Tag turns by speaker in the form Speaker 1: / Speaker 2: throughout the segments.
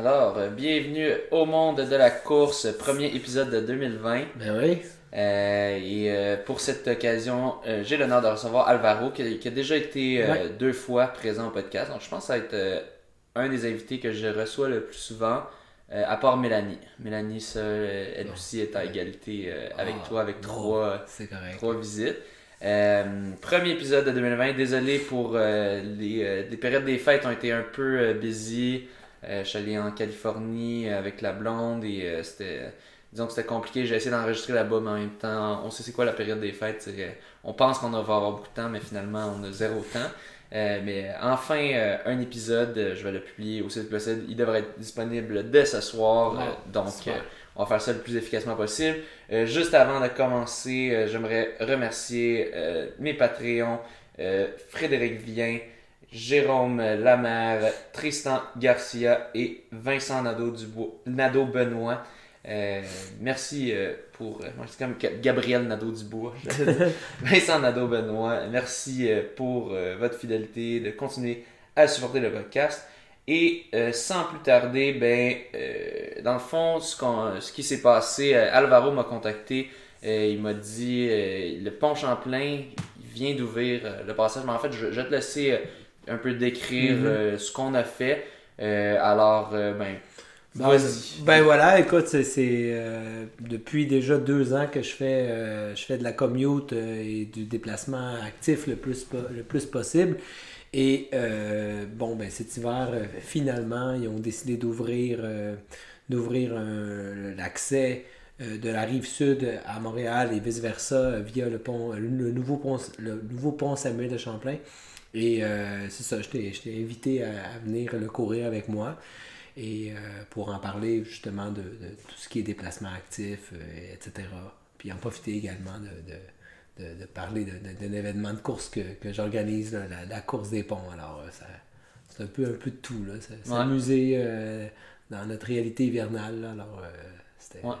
Speaker 1: Alors, euh, bienvenue au monde de la course, premier épisode de 2020.
Speaker 2: Ben oui.
Speaker 1: Euh, et euh, pour cette occasion, j'ai l'honneur de recevoir Alvaro, qui, qui a déjà été
Speaker 2: Ouais.
Speaker 1: deux fois présent au podcast. Donc, je pense que ça va être un des invités que je reçois le plus souvent, à part Mélanie. Mélanie, ça, elle aussi est à égalité euh, avec
Speaker 2: Ah,
Speaker 1: toi, avec trois, trois visites. Euh, premier épisode de 2020. Désolé pour euh, les, euh, les périodes des fêtes ont été un peu busy. Euh, je suis allé en Californie avec la blonde et euh, c'était disons que c'était compliqué. J'ai essayé d'enregistrer là-bas, mais en même temps, on sait c'est quoi la période des fêtes. euh, on pense qu'on va avoir beaucoup de temps, mais finalement, on a zéro temps. Euh, mais enfin, euh, un épisode, euh, je vais le publier aussi vite que possible. Il devrait être disponible dès ce soir. Euh, donc, euh, on va faire ça le plus efficacement possible. Euh, juste avant de commencer, euh, j'aimerais remercier euh, mes Patreons, euh, Frédéric Vien, Jérôme Lamère, Tristan Garcia et Vincent Nadeau-Dubois, Nadeau-Benoît. Euh, merci euh, pour. euh, moi, c'est comme Ga- Gabriel Nadeau-Dubois. Vincent Nadeau-Benoît, merci euh, pour euh, votre fidélité, de continuer à supporter le podcast. Et euh, sans plus tarder, ben, euh, dans le fond, ce, qu'on- ce qui s'est passé, Alvaro m'a contacté. il m'a dit euh, le pont Champlain vient d'ouvrir le passage. Mais en fait, je, je vais te laisser euh, un peu décrire
Speaker 2: Mhm.
Speaker 1: euh, ce qu'on a fait. Euh, alors, euh, ben,
Speaker 2: Ben,
Speaker 1: vas-y.
Speaker 2: Ben voilà, écoute, c'est euh, depuis déjà deux ans que je fais, euh, je fais de la commute euh, et du déplacement actif le plus, le plus possible. Et bon, ben cet hiver, finalement, ils ont décidé d'ouvrir l'accès de la rive sud à Montréal et vice-versa via le pont, le, nouveau pont, le nouveau pont Samuel de Champlain. Et euh, c'est ça, je t'ai invité à, à venir le courir avec moi et euh, pour en parler justement de, de tout ce qui est déplacement actif, euh, etc. Puis en profiter également de, de, de, de parler d'un événement de course que, que j'organise, la, la course des ponts. Alors, c'est un peu, un peu de tout.
Speaker 1: Ouais.
Speaker 2: S'amuser euh, dans notre réalité hivernale. là. Alors, c'était,
Speaker 1: Ouais.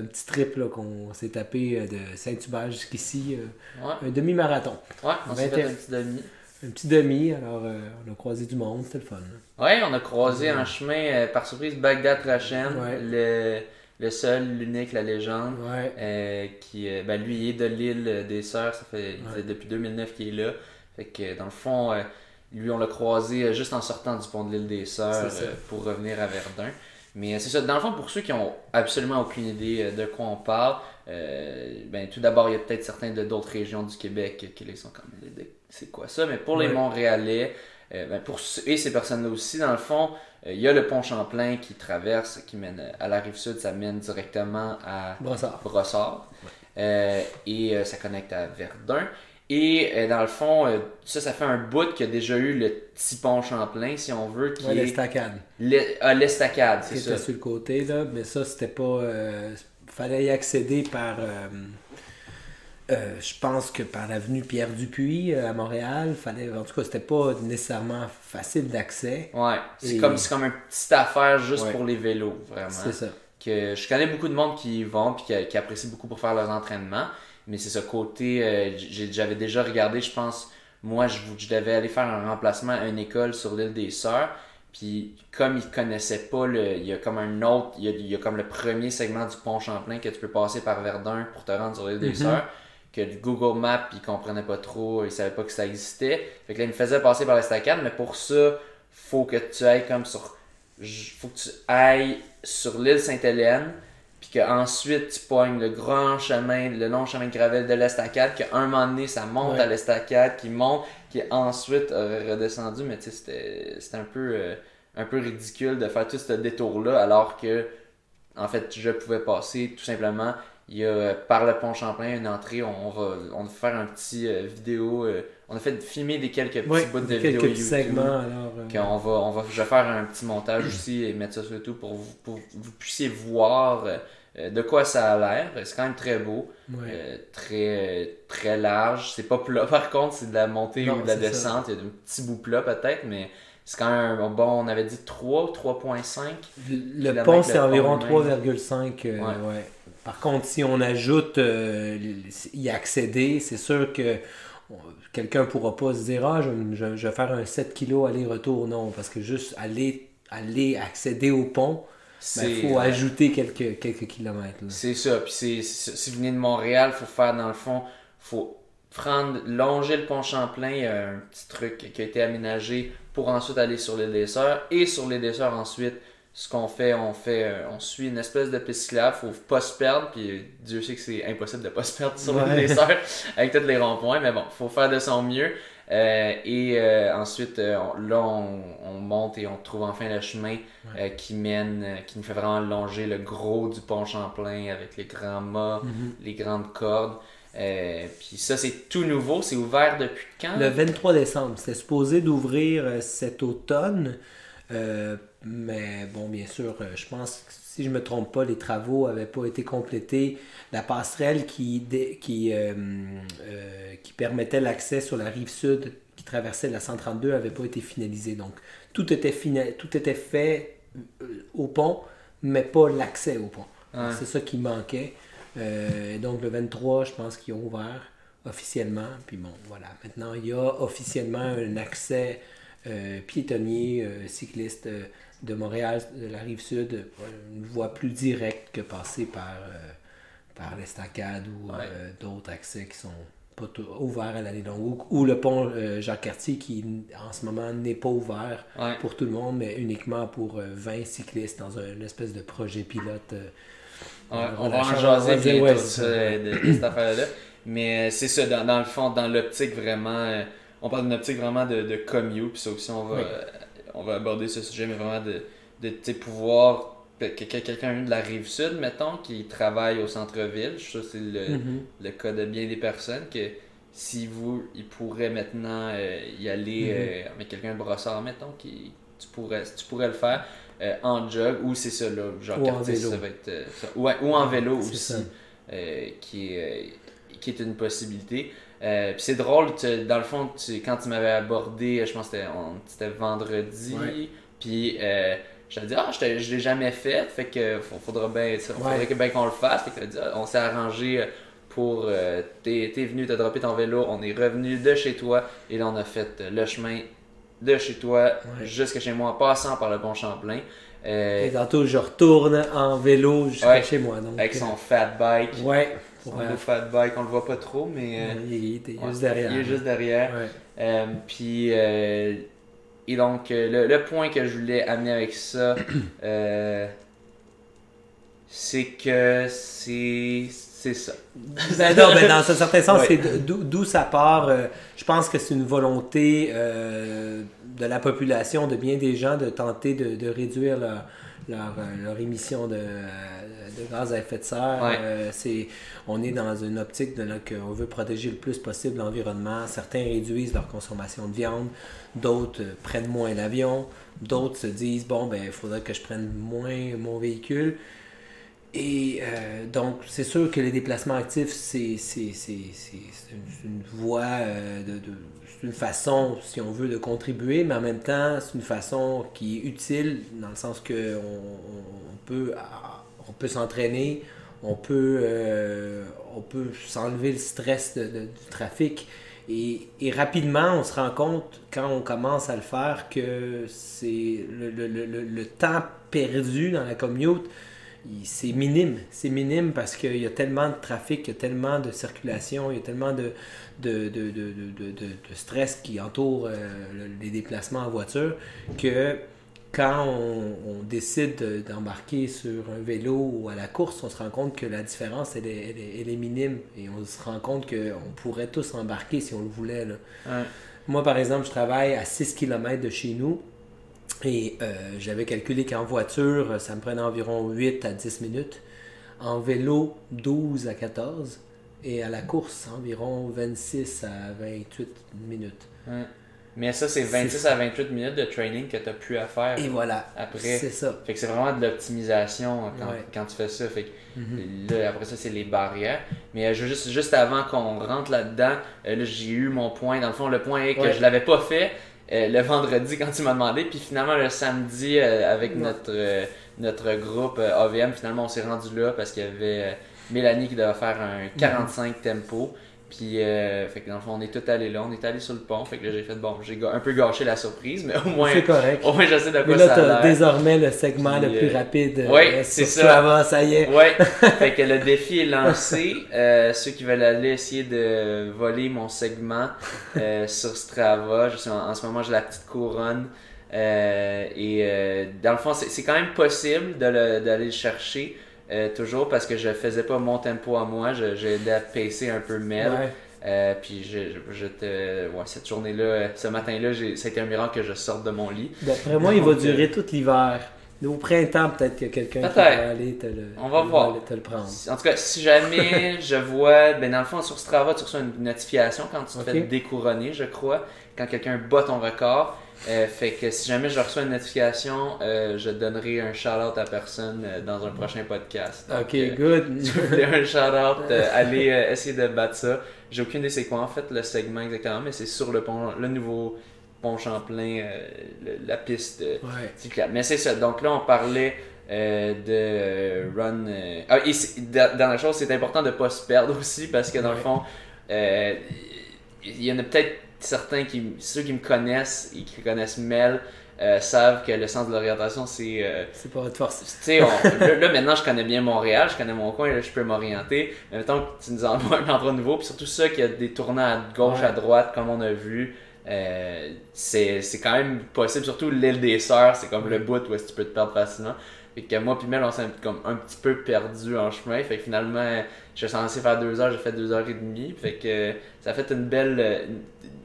Speaker 2: un petit trip qu'on s'est tapé de Saint-Hubert jusqu'ici. euh,
Speaker 1: Ouais,
Speaker 2: un demi-marathon.
Speaker 1: ouais on s'est fait
Speaker 2: 21.
Speaker 1: un petit demi.
Speaker 2: Un petit demi. Alors, euh, on a croisé du monde. C'était le fun.
Speaker 1: Ouais, on a croisé en chemin, euh, par surprise, Bagdad Rachen,
Speaker 2: Ouais.
Speaker 1: le, le seul, l'unique, la légende.
Speaker 2: Ouais.
Speaker 1: euh, qui, ben, lui, il est de l'île des Sœurs, ça fait il depuis 2009 qu'il est là. Fait que, dans le fond, lui, on l'a croisé juste en sortant du pont de l'île des Sœurs pour revenir à Verdun. Mais euh, c'est ça, dans le fond, pour ceux qui ont absolument aucune idée euh, de quoi on parle, euh, ben, tout d'abord, il y a peut-être certains de d'autres régions du Québec qui les sont comme c'est quoi ça, mais pour les. Montréalais, euh, ben, pour et ces personnes-là aussi, dans le fond, euh, il y a le pont Champlain qui traverse, qui mène à la rive sud, ça mène directement à
Speaker 2: Brossard.
Speaker 1: Brossard. Et ça connecte à Verdun. Et euh, dans le fond, euh, ça, ça fait un bout qu'il y a déjà eu le petit pont Champlain, si on veut, qui
Speaker 2: Ouais,
Speaker 1: est
Speaker 2: l'estacade.
Speaker 1: l'e- ah, l'estacade, c'est ça.
Speaker 2: sur le côté, là, mais ça, c'était pas. euh, fallait y accéder par. euh, je pense que par l'avenue Pierre Dupuis à Montréal, fallait, en tout cas, c'était pas nécessairement facile d'accès.
Speaker 1: Ouais, c'est
Speaker 2: Et-
Speaker 1: comme, c'est comme une petite affaire juste
Speaker 2: Ouais.
Speaker 1: pour les vélos, vraiment.
Speaker 2: C'est ça.
Speaker 1: que je connais beaucoup de monde qui y vont puis qui, qui apprécient beaucoup pour faire leurs entraînements. Mais c'est ce côté, euh, j'avais déjà regardé, je pense, moi, je, je devais aller faire un remplacement à une école sur l'île des Sœurs. Puis comme ils connaissaient pas, le, il y a comme un autre, il y a, il y a comme le premier segment du pont Champlain que tu peux passer par Verdun pour te rendre sur l'île des
Speaker 2: Mhm.
Speaker 1: Sœurs. Que du Google Maps, ils comprenaient pas trop, ils savaient pas que ça existait. Fait que là, ils me faisaient passer par l'estacade, mais pour ça, faut que tu ailles comme sur faut que tu ailles sur l'île Sainte-Hélène, puis qu'ensuite tu pognes le grand chemin, le long chemin de gravel de l'estacade, qu'à un moment donné ça monte
Speaker 2: Ouais.
Speaker 1: à l'estacade, qui monte, qui ensuite aurait redescendu, mais tu sais, c'était c'était un peu, euh, un peu ridicule de faire tout ce détour-là, alors que, en fait, je pouvais passer tout simplement. Il y a par le pont Champlain une entrée, on va, on va faire un petit euh, vidéo, euh, on a fait filmer des quelques petits bouts de
Speaker 2: quelques
Speaker 1: vidéos
Speaker 2: petits
Speaker 1: YouTube.
Speaker 2: segments. Alors, euh,
Speaker 1: Qu'on va, on va, je vais faire un petit montage aussi et mettre ça sur YouTube pour, vous- pour vous puissiez voir euh, de quoi ça a l'air. C'est quand même très beau,
Speaker 2: ouais.
Speaker 1: euh, très, très large. C'est pas plat par contre, c'est de la montée
Speaker 2: Non,
Speaker 1: ou de la
Speaker 2: ça.
Speaker 1: descente. Il y a un petit bout plat peut-être, mais c'est quand même bon. On avait dit 3, 3.5.
Speaker 2: Le pont, c'est environ
Speaker 1: lui-même.
Speaker 2: 3,5. euh,
Speaker 1: Ouais.
Speaker 2: ouais. Par contre, si on ajoute euh, y accéder, c'est sûr que quelqu'un pourra pas se dire Ah, je, je- je vais faire un 7 kg aller-retour. Non, parce que juste aller aller accéder au pont, il faut ajouter quelques, quelques kilomètres.
Speaker 1: C'est ça. Puis c'est, si vous venez de Montréal, il faut faire dans le fond, faut prendre, longer le pont Champlain. Il y a un petit truc qui a été aménagé pour ensuite aller sur l'île des Sœurs. Et sur l'île des Sœurs, ensuite, ce qu'on fait, on fait, euh, on suit une espèce de piste cyclable, faut pas se perdre, puis Dieu sait que c'est impossible de pas se perdre sur l'île des Sœurs avec tous les ronds-points, mais bon, faut faire de son mieux. Euh, et euh, ensuite, là, on, monte et on trouve enfin le chemin qui mène, qui nous fait vraiment longer le gros du pont Champlain avec les grands mâts, mhm. les grandes cordes. puis ça, c'est tout nouveau. C'est ouvert depuis quand?
Speaker 2: Le 23 décembre. C'était supposé d'ouvrir cet automne. Mais bon, bien sûr, euh, je pense que si je ne me trompe pas, les travaux n'avaient pas été complétés. La passerelle qui, qui, euh, euh, qui permettait l'accès sur la rive sud qui traversait la 132 n'avait pas été finalisée. Donc, tout était, tout était fait au pont, mais pas l'accès au pont. C'est ça qui manquait. donc, le 23, je pense qu'ils ont ouvert officiellement. Puis bon, voilà. Maintenant, il y a officiellement un accès piétonnier, cycliste de Montréal, de la rive sud, une voie plus directe que passer par, euh, par l'estacade ou euh, d'autres accès qui sont pas ouverts à l'année longue. Ou, le pont euh, Jacques-Cartier qui en ce moment n'est pas ouvert pour tout le monde, mais uniquement pour 20 cyclistes dans un, une espèce de projet pilote.
Speaker 1: on va en jaser bientôt de, cette affaire-là. Mais c'est ça, dans, le fond, dans l'optique vraiment, on parle d'une optique vraiment de, de commute, puis ça aussi on va on va aborder ce sujet, mais vraiment de, de pouvoir que quelqu'un de la rive sud, mettons, qui travaille au centre-ville, ça c'est le, mm-hmm. le, cas de bien des personnes, que si vous, il pourrait maintenant euh, y aller mm-hmm. euh, avec quelqu'un de brossard, mettons, qui, tu, pourrais, tu pourrais le faire euh, en jog, ou c'est ça, là, genre ou en vélo. ça va être, ou, en vélo aussi, qui, qui est une possibilité. Euh, puis c'est drôle, dans le fond, quand tu m'avais abordé, je pense que c'était vendredi, puis euh, je te dit, ah, je l'ai jamais fait, fait que faudra bien, faudrait bien qu'on le fasse. Fait que, on s'est arrangé pour. Euh, t'es es venu, t'as droppé ton vélo, on est revenu de chez toi, et là on a fait le chemin de chez toi jusqu'à chez moi, en passant par le pont Champlain.
Speaker 2: et tantôt, je retourne en vélo jusqu'à chez moi. Donc,
Speaker 1: avec son fat bike.
Speaker 2: Ouais.
Speaker 1: Son ouais. fat bike, on le voit pas trop, mais.
Speaker 2: Euh, il, est juste derrière.
Speaker 1: Il est juste derrière. Euh, puis. Euh, et donc, le, point que je voulais amener avec ça, c'est que c'est. C'est ça.
Speaker 2: ben non, ben dans un certain sens, c'est d'où ça part. je pense que c'est une volonté de la population, de bien des gens, de tenter de, de réduire leur, leur, leur émission de, de gaz à effet de serre. Euh, c'est, on est dans une optique de qu'on veut protéger le plus possible l'environnement. Certains réduisent leur consommation de viande, d'autres euh, prennent moins l'avion, d'autres se disent bon ben il faudrait que je prenne moins mon véhicule. Et euh, donc, c'est sûr que les déplacements actifs, c'est, c'est, une, voie, de, c'est une façon, si on veut, de contribuer, mais en même temps, c'est une façon qui est utile dans le sens qu'on on peut on peut, euh, on peut s'enlever le stress du trafic. Et, rapidement, on se rend compte, quand on commence à le faire, que c'est le, temps perdu dans la commute, c'est minime. C'est minime parce qu'il y a tellement de trafic, il y a tellement de circulation, il y a tellement de, de, stress qui entoure euh, les déplacements en voiture que quand on, décide d'embarquer sur un vélo ou à la course, on se rend compte que la différence, elle est, minime. Et on se rend compte qu'on pourrait tous embarquer si on le voulait. Moi, par exemple, je travaille à 6 km de chez nous. Et euh, j'avais calculé qu'en voiture, ça me prenait environ 8 à 10 minutes. En vélo, 12 à 14. Et à la course, environ 26 à 28 minutes.
Speaker 1: Mais ça, c'est 26 à 28 minutes de training que tu as pu à faire.
Speaker 2: Et voilà. Après. C'est ça.
Speaker 1: Fait que c'est vraiment de l'optimisation quand, quand, tu fais ça. Fait que mhm. là, après ça, c'est les barrières. Mais euh, juste, juste avant qu'on rentre là-dedans, euh, là, j'ai eu mon point. Dans le fond, le point est que je l'avais pas fait euh, le vendredi quand tu m'as demandé. Puis finalement, le samedi, avec notre, notre groupe AVM, finalement, on s'est rendu là parce qu'il y avait Mélanie qui devait faire un 45 tempo. Puis, euh, fait que dans le fond, on est tout allé là, on est allé sur le pont. Fait que là, j'ai fait, bon, j'ai un peu gâché la surprise, mais au moins,
Speaker 2: C'est correct.
Speaker 1: au moins, je sais de
Speaker 2: Mais
Speaker 1: quoi
Speaker 2: là,
Speaker 1: ça a l'air.
Speaker 2: désormais le segment le plus
Speaker 1: euh,
Speaker 2: rapide. euh, sur
Speaker 1: c'est ça.
Speaker 2: Strava, ça y est.
Speaker 1: Ouais, fait que le défi est lancé. Euh, ceux qui veulent aller essayer de voler mon segment euh, sur Strava, je suis en, en ce moment j'ai la petite couronne. Euh, et euh, dans le fond, c'est quand même possible de le- d'aller le chercher. Euh, toujours parce que je faisais pas mon tempo à moi, je- j'ai aidé à pacer un peu Mel.
Speaker 2: Ouais.
Speaker 1: Euh, puis te, ouais, cette journée-là, ce matin-là, ça a été un miracle que je sorte de mon lit.
Speaker 2: D'après moi, il va durer tout l'hiver. Au printemps, peut-être qu'il y a quelqu'un qui
Speaker 1: Peut-être.
Speaker 2: va aller te le,
Speaker 1: On va voir.
Speaker 2: aller te le prendre.
Speaker 1: En tout cas, si jamais je vois, ben dans le fond, sur Strava, tu reçois une notification quand tu te
Speaker 2: Ok.
Speaker 1: fais découronner, je crois, quand quelqu'un bat ton record. Euh, fait que si jamais je reçois une notification, euh, je donnerai un shout-out à personne euh, dans un prochain podcast. Donc,
Speaker 2: Ok, good.
Speaker 1: si vous voulez un shout-out, allez essayer de battre ça. J'ai aucune idée c'est quoi en fait le segment exactement, mais c'est sur le pont, le nouveau pont Champlain, le- la piste
Speaker 2: Ouais.
Speaker 1: cyclable. Mais c'est ça. Donc là, on parlait de run. Ah, et c'est- da- dernière chose, c'est important de pas se perdre aussi parce que dans le fond, il y en a peut-être certains qui, ceux qui me connaissent et qui connaissent Mel. euh, savent que le sens de l'orientation c'est euh,
Speaker 2: C'est pas votre force.
Speaker 1: tu sais, on- là, là, maintenant, je connais bien Montréal, je connais mon coin, là, je peux m'orienter. Mais mettons que tu nous envoies un endroit nouveau, puis surtout ça, qu'il y a des tournants à gauche,
Speaker 2: Ouais.
Speaker 1: à droite, comme on a vu, euh, c'est c'est quand même possible. Surtout l'île des Sœurs, c'est comme le bout où est-ce que tu peux te perdre facilement. Fait que moi puis Mel, on s'est comme un petit peu perdu en chemin. Fait que finalement, je suis censé faire deux heures, j'ai fait deux heures et demie. Fait que ça a fait une belle,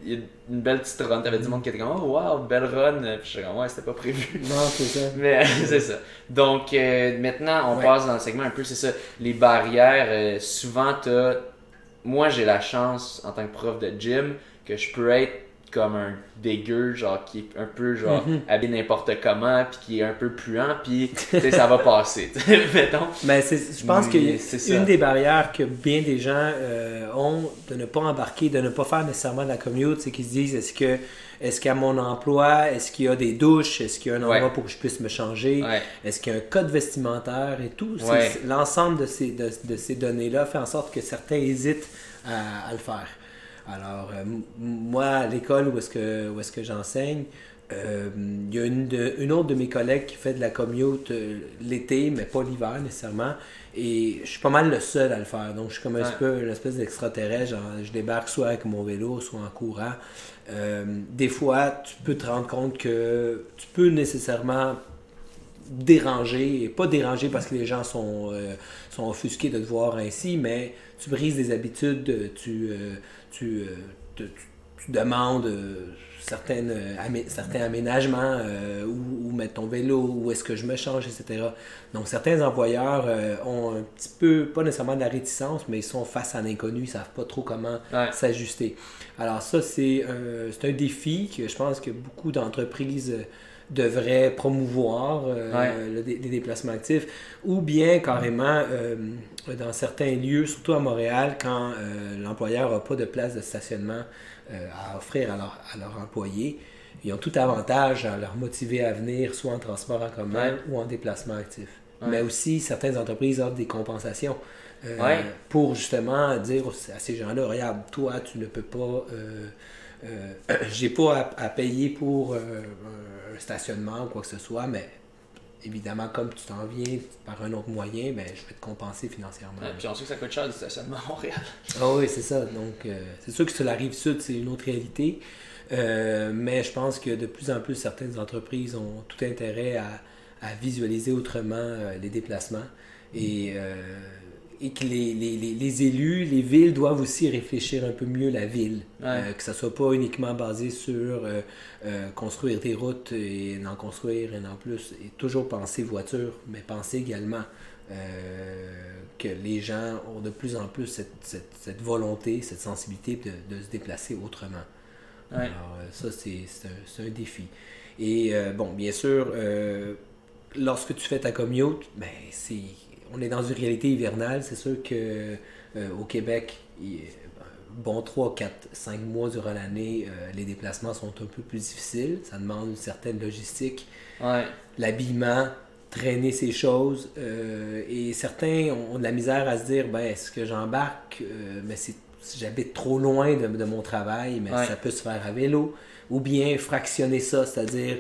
Speaker 1: une, une belle petite run. T'avais du monde qui était comme, oh wow, belle run. Puis je suis comme, ouais, c'était pas prévu.
Speaker 2: Non, c'est ça.
Speaker 1: Mais c'est ça. Donc euh, maintenant, on
Speaker 2: Ouais.
Speaker 1: passe dans le segment un peu, c'est ça. Les barrières, euh, souvent, t'as. Moi, j'ai la chance, en tant que prof de gym, que je peux être comme un dégueu, genre qui est un peu genre
Speaker 2: Mhm.
Speaker 1: habillé n'importe comment, puis qui est un peu puant, puis ça va passer. Mettons.
Speaker 2: Mais c'est- je pense que une des barrières que bien des gens euh, ont de ne pas embarquer, de ne pas faire nécessairement de la commute, c'est qu'ils se disent est-ce que est-ce qu'à mon emploi, est-ce qu'il y a des douches, est-ce qu'il y a un endroit
Speaker 1: Ouais.
Speaker 2: pour que je puisse me changer,
Speaker 1: Ouais.
Speaker 2: est-ce qu'il y a un code vestimentaire et tout.
Speaker 1: Ouais.
Speaker 2: L'ensemble de ces, de, de ces données-là fait en sorte que certains hésitent à, à le faire. Alors, euh, moi, à l'école où est-ce que, où est-ce que j'enseigne, euh, il y a une, de- une autre de mes collègues qui fait de la commute euh, l'été, mais pas l'hiver nécessairement. Et je suis pas mal le seul à le faire. Donc, je suis comme un
Speaker 1: Ouais.
Speaker 2: peu une espèce d'extraterrestre. Je débarque soit avec mon vélo, soit en courant. Euh, des fois, tu peux te rendre compte que tu peux nécessairement déranger, et pas déranger parce que les gens sont, euh, sont offusqués de te voir ainsi, mais tu brises des habitudes, tu, euh, tu, euh, te- tu- tu demandes euh, certaines, euh, amé- certains aménagements, euh, où, où mettre ton vélo, où est-ce que je me change, etc. Donc certains employeurs euh, ont un petit peu, pas nécessairement de la réticence, mais ils sont face à l'inconnu, ils savent pas trop comment
Speaker 1: Ouais.
Speaker 2: s'ajuster. Alors ça, c'est un, défi que je pense que beaucoup d'entreprises euh, devraient promouvoir, euh,
Speaker 1: Ouais.
Speaker 2: le les déplacements actifs, ou bien carrément euh, dans certains lieux, surtout à Montréal, quand euh, l'employeur n'a pas de place de stationnement euh, à offrir à, leur- leurs employés, ils ont tout avantage à leur motiver à venir soit en transport en commun
Speaker 1: Ouais.
Speaker 2: ou en déplacement actif.
Speaker 1: Ouais.
Speaker 2: Mais aussi, certaines entreprises offrent des compensations pour justement dire à ces gens-là, regarde, toi, tu ne peux pas... j'ai pas à, à payer pour stationnement ou quoi que ce soit, mais évidemment, comme tu t'en viens par un autre moyen, ben, je vais te compenser financièrement.
Speaker 1: Ouais, puis on sait que ça coûte cher du stationnement à Montréal.
Speaker 2: Ah oui, c'est ça. Donc, euh, c'est sûr que sur la rive sud, c'est une autre réalité. Euh, mais je pense que de plus en plus, certaines entreprises ont tout intérêt à, à visualiser autrement euh, les déplacements. Et, et que les, les, les, élus, les villes doivent aussi réfléchir un peu mieux la ville.
Speaker 1: Ouais.
Speaker 2: Euh, que ça soit pas uniquement basé sur euh, euh, construire des routes et en construire et en plus. Et toujours penser voiture, mais penser également euh, que les gens ont de plus en plus cette, cette, cette volonté, cette sensibilité de, de se déplacer autrement.
Speaker 1: Ouais.
Speaker 2: Alors, ça, c'est un, un défi. Et bon, bien sûr, lorsque tu fais ta commute, ben, c'est, on est dans une réalité hivernale. C'est sûr que euh, au Québec, il- bon 3, 4, 5 mois durant l'année, euh, les déplacements sont un peu plus difficiles. Ça demande une certaine logistique
Speaker 1: Ouais.
Speaker 2: l'habillement, traîner ces choses. euh, et certains ont, de la misère à se dire ben, est-ce que j'embarque? Euh, Mais c'est si j'habite trop loin de, de mon travail, mais
Speaker 1: Ouais.
Speaker 2: ça peut se faire à vélo. Ou bien fractionner ça, c'est-à-dire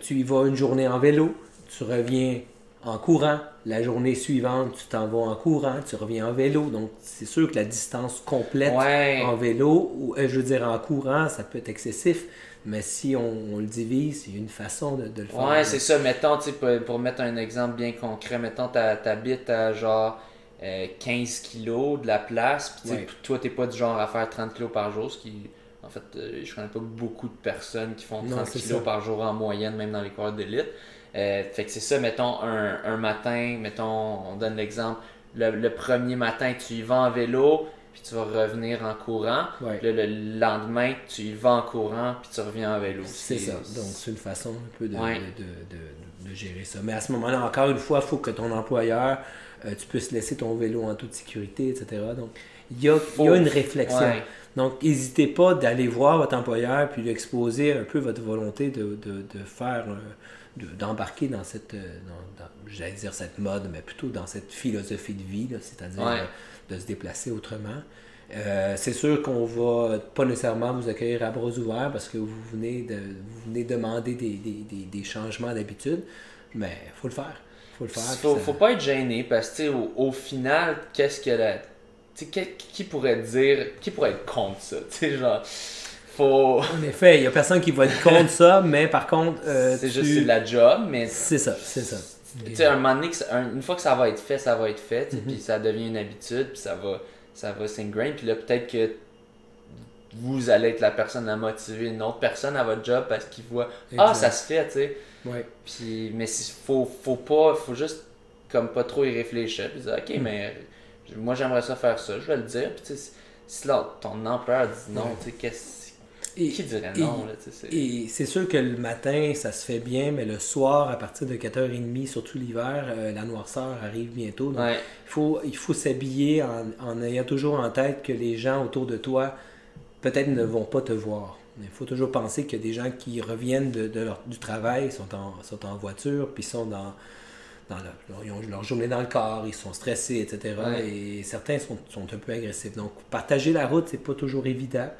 Speaker 2: tu y vas une journée en vélo, tu reviens en courant, la journée suivante tu t'en vas en courant, tu reviens en vélo. Donc c'est sûr que la distance complète
Speaker 1: Ouais.
Speaker 2: en vélo, ou euh, je veux dire en courant, ça peut être excessif, mais si on, on le divise, il y a une façon de, de le faire.
Speaker 1: Ouais, c'est ça. Mettons, tu sais, pour, pour mettre un exemple bien concret, mettons, t'habites à genre euh, 15 kilos de la place, puis
Speaker 2: Ouais.
Speaker 1: toi, t'es pas du genre à faire 30 kilos par jour, ce qui, en fait, euh, je connais pas beaucoup de personnes qui font
Speaker 2: Non,
Speaker 1: 30
Speaker 2: c'est
Speaker 1: kilos
Speaker 2: ça.
Speaker 1: par jour en moyenne, même dans les coureurs d'élite. Euh, fait que c'est ça, mettons, un, un matin, mettons, on donne l'exemple, le, le premier matin, tu y vas en vélo, puis tu vas revenir en courant.
Speaker 2: Ouais.
Speaker 1: Le lendemain, tu y vas en courant, puis tu reviens en vélo.
Speaker 2: C'est ça. Donc, c'est une façon un peu de,
Speaker 1: Ouais.
Speaker 2: de, de- gérer ça. Mais à ce moment-là, encore une fois, il faut que ton employeur, euh, tu puisses laisser ton vélo en toute sécurité, etc. Donc, il y a, il y a une réflexion.
Speaker 1: Ouais.
Speaker 2: Donc, n'hésitez pas d'aller voir votre employeur puis lui exposer un peu votre volonté de, de, de faire, euh, de- d'embarquer dans cette, euh, dans- dans- j'allais dire cette mode, mais plutôt dans cette philosophie de vie, c'est-à-dire
Speaker 1: Ouais.
Speaker 2: euh, de se déplacer autrement. Euh, c'est sûr qu'on va pas nécessairement vous accueillir à bras ouverts parce que vous venez, de, vous venez demander des, des, des, des changements d'habitude, mais il faut le faire. faut le faire.
Speaker 1: Faut,
Speaker 2: ça-
Speaker 1: faut pas être gêné parce que au, au final, qu'est-ce que la. Qui pourrait dire. Qui pourrait être contre ça? Tu sais, genre. Faut.
Speaker 2: En effet, il n'y a personne qui va être contre ça, mais par contre, euh,
Speaker 1: c'est
Speaker 2: tu-
Speaker 1: juste c'est de la job, mais.
Speaker 2: C'est ça, c'est ça.
Speaker 1: Tu sais, un moment donné, une fois que ça va être fait, ça va être fait, sais, puis ça devient une habitude, puis ça va, ça va s'ingrain, puis là, peut-être que vous allez être la personne à motiver une autre personne à votre job parce qu'il voit Ah, ça se fait, tu sais.
Speaker 2: Ouais.
Speaker 1: Puis, mais il faut, faut pas, faut juste comme pas trop y réfléchir, puis dire Ok,
Speaker 2: Mm.
Speaker 1: mais moi j'aimerais ça faire ça, je vais le dire, puis tu sais, si- si là, ton employeur dit non,
Speaker 2: Ouais.
Speaker 1: tu sais, qu'est-ce.
Speaker 2: Et-
Speaker 1: Qui dirait non, c'est-
Speaker 2: Et c'est sûr que le matin, ça se fait bien, mais le soir, à partir de 4h30, surtout l'hiver, euh, la noirceur arrive bientôt. Donc,
Speaker 1: Ouais.
Speaker 2: il faut, il faut s'habiller en, en ayant toujours en tête que les gens autour de toi, peut-être ne vont pas te voir. Il faut toujours penser qu'il y a des gens qui reviennent de, de leur- du travail, sont en, sont en voiture, puis sont dans, dans leur, leur- ils ont leur journée dans le corps, ils sont stressés, etc.
Speaker 1: Ouais.
Speaker 2: Et certains sont, sont un peu agressifs. Donc, partager la route, c'est pas toujours évident.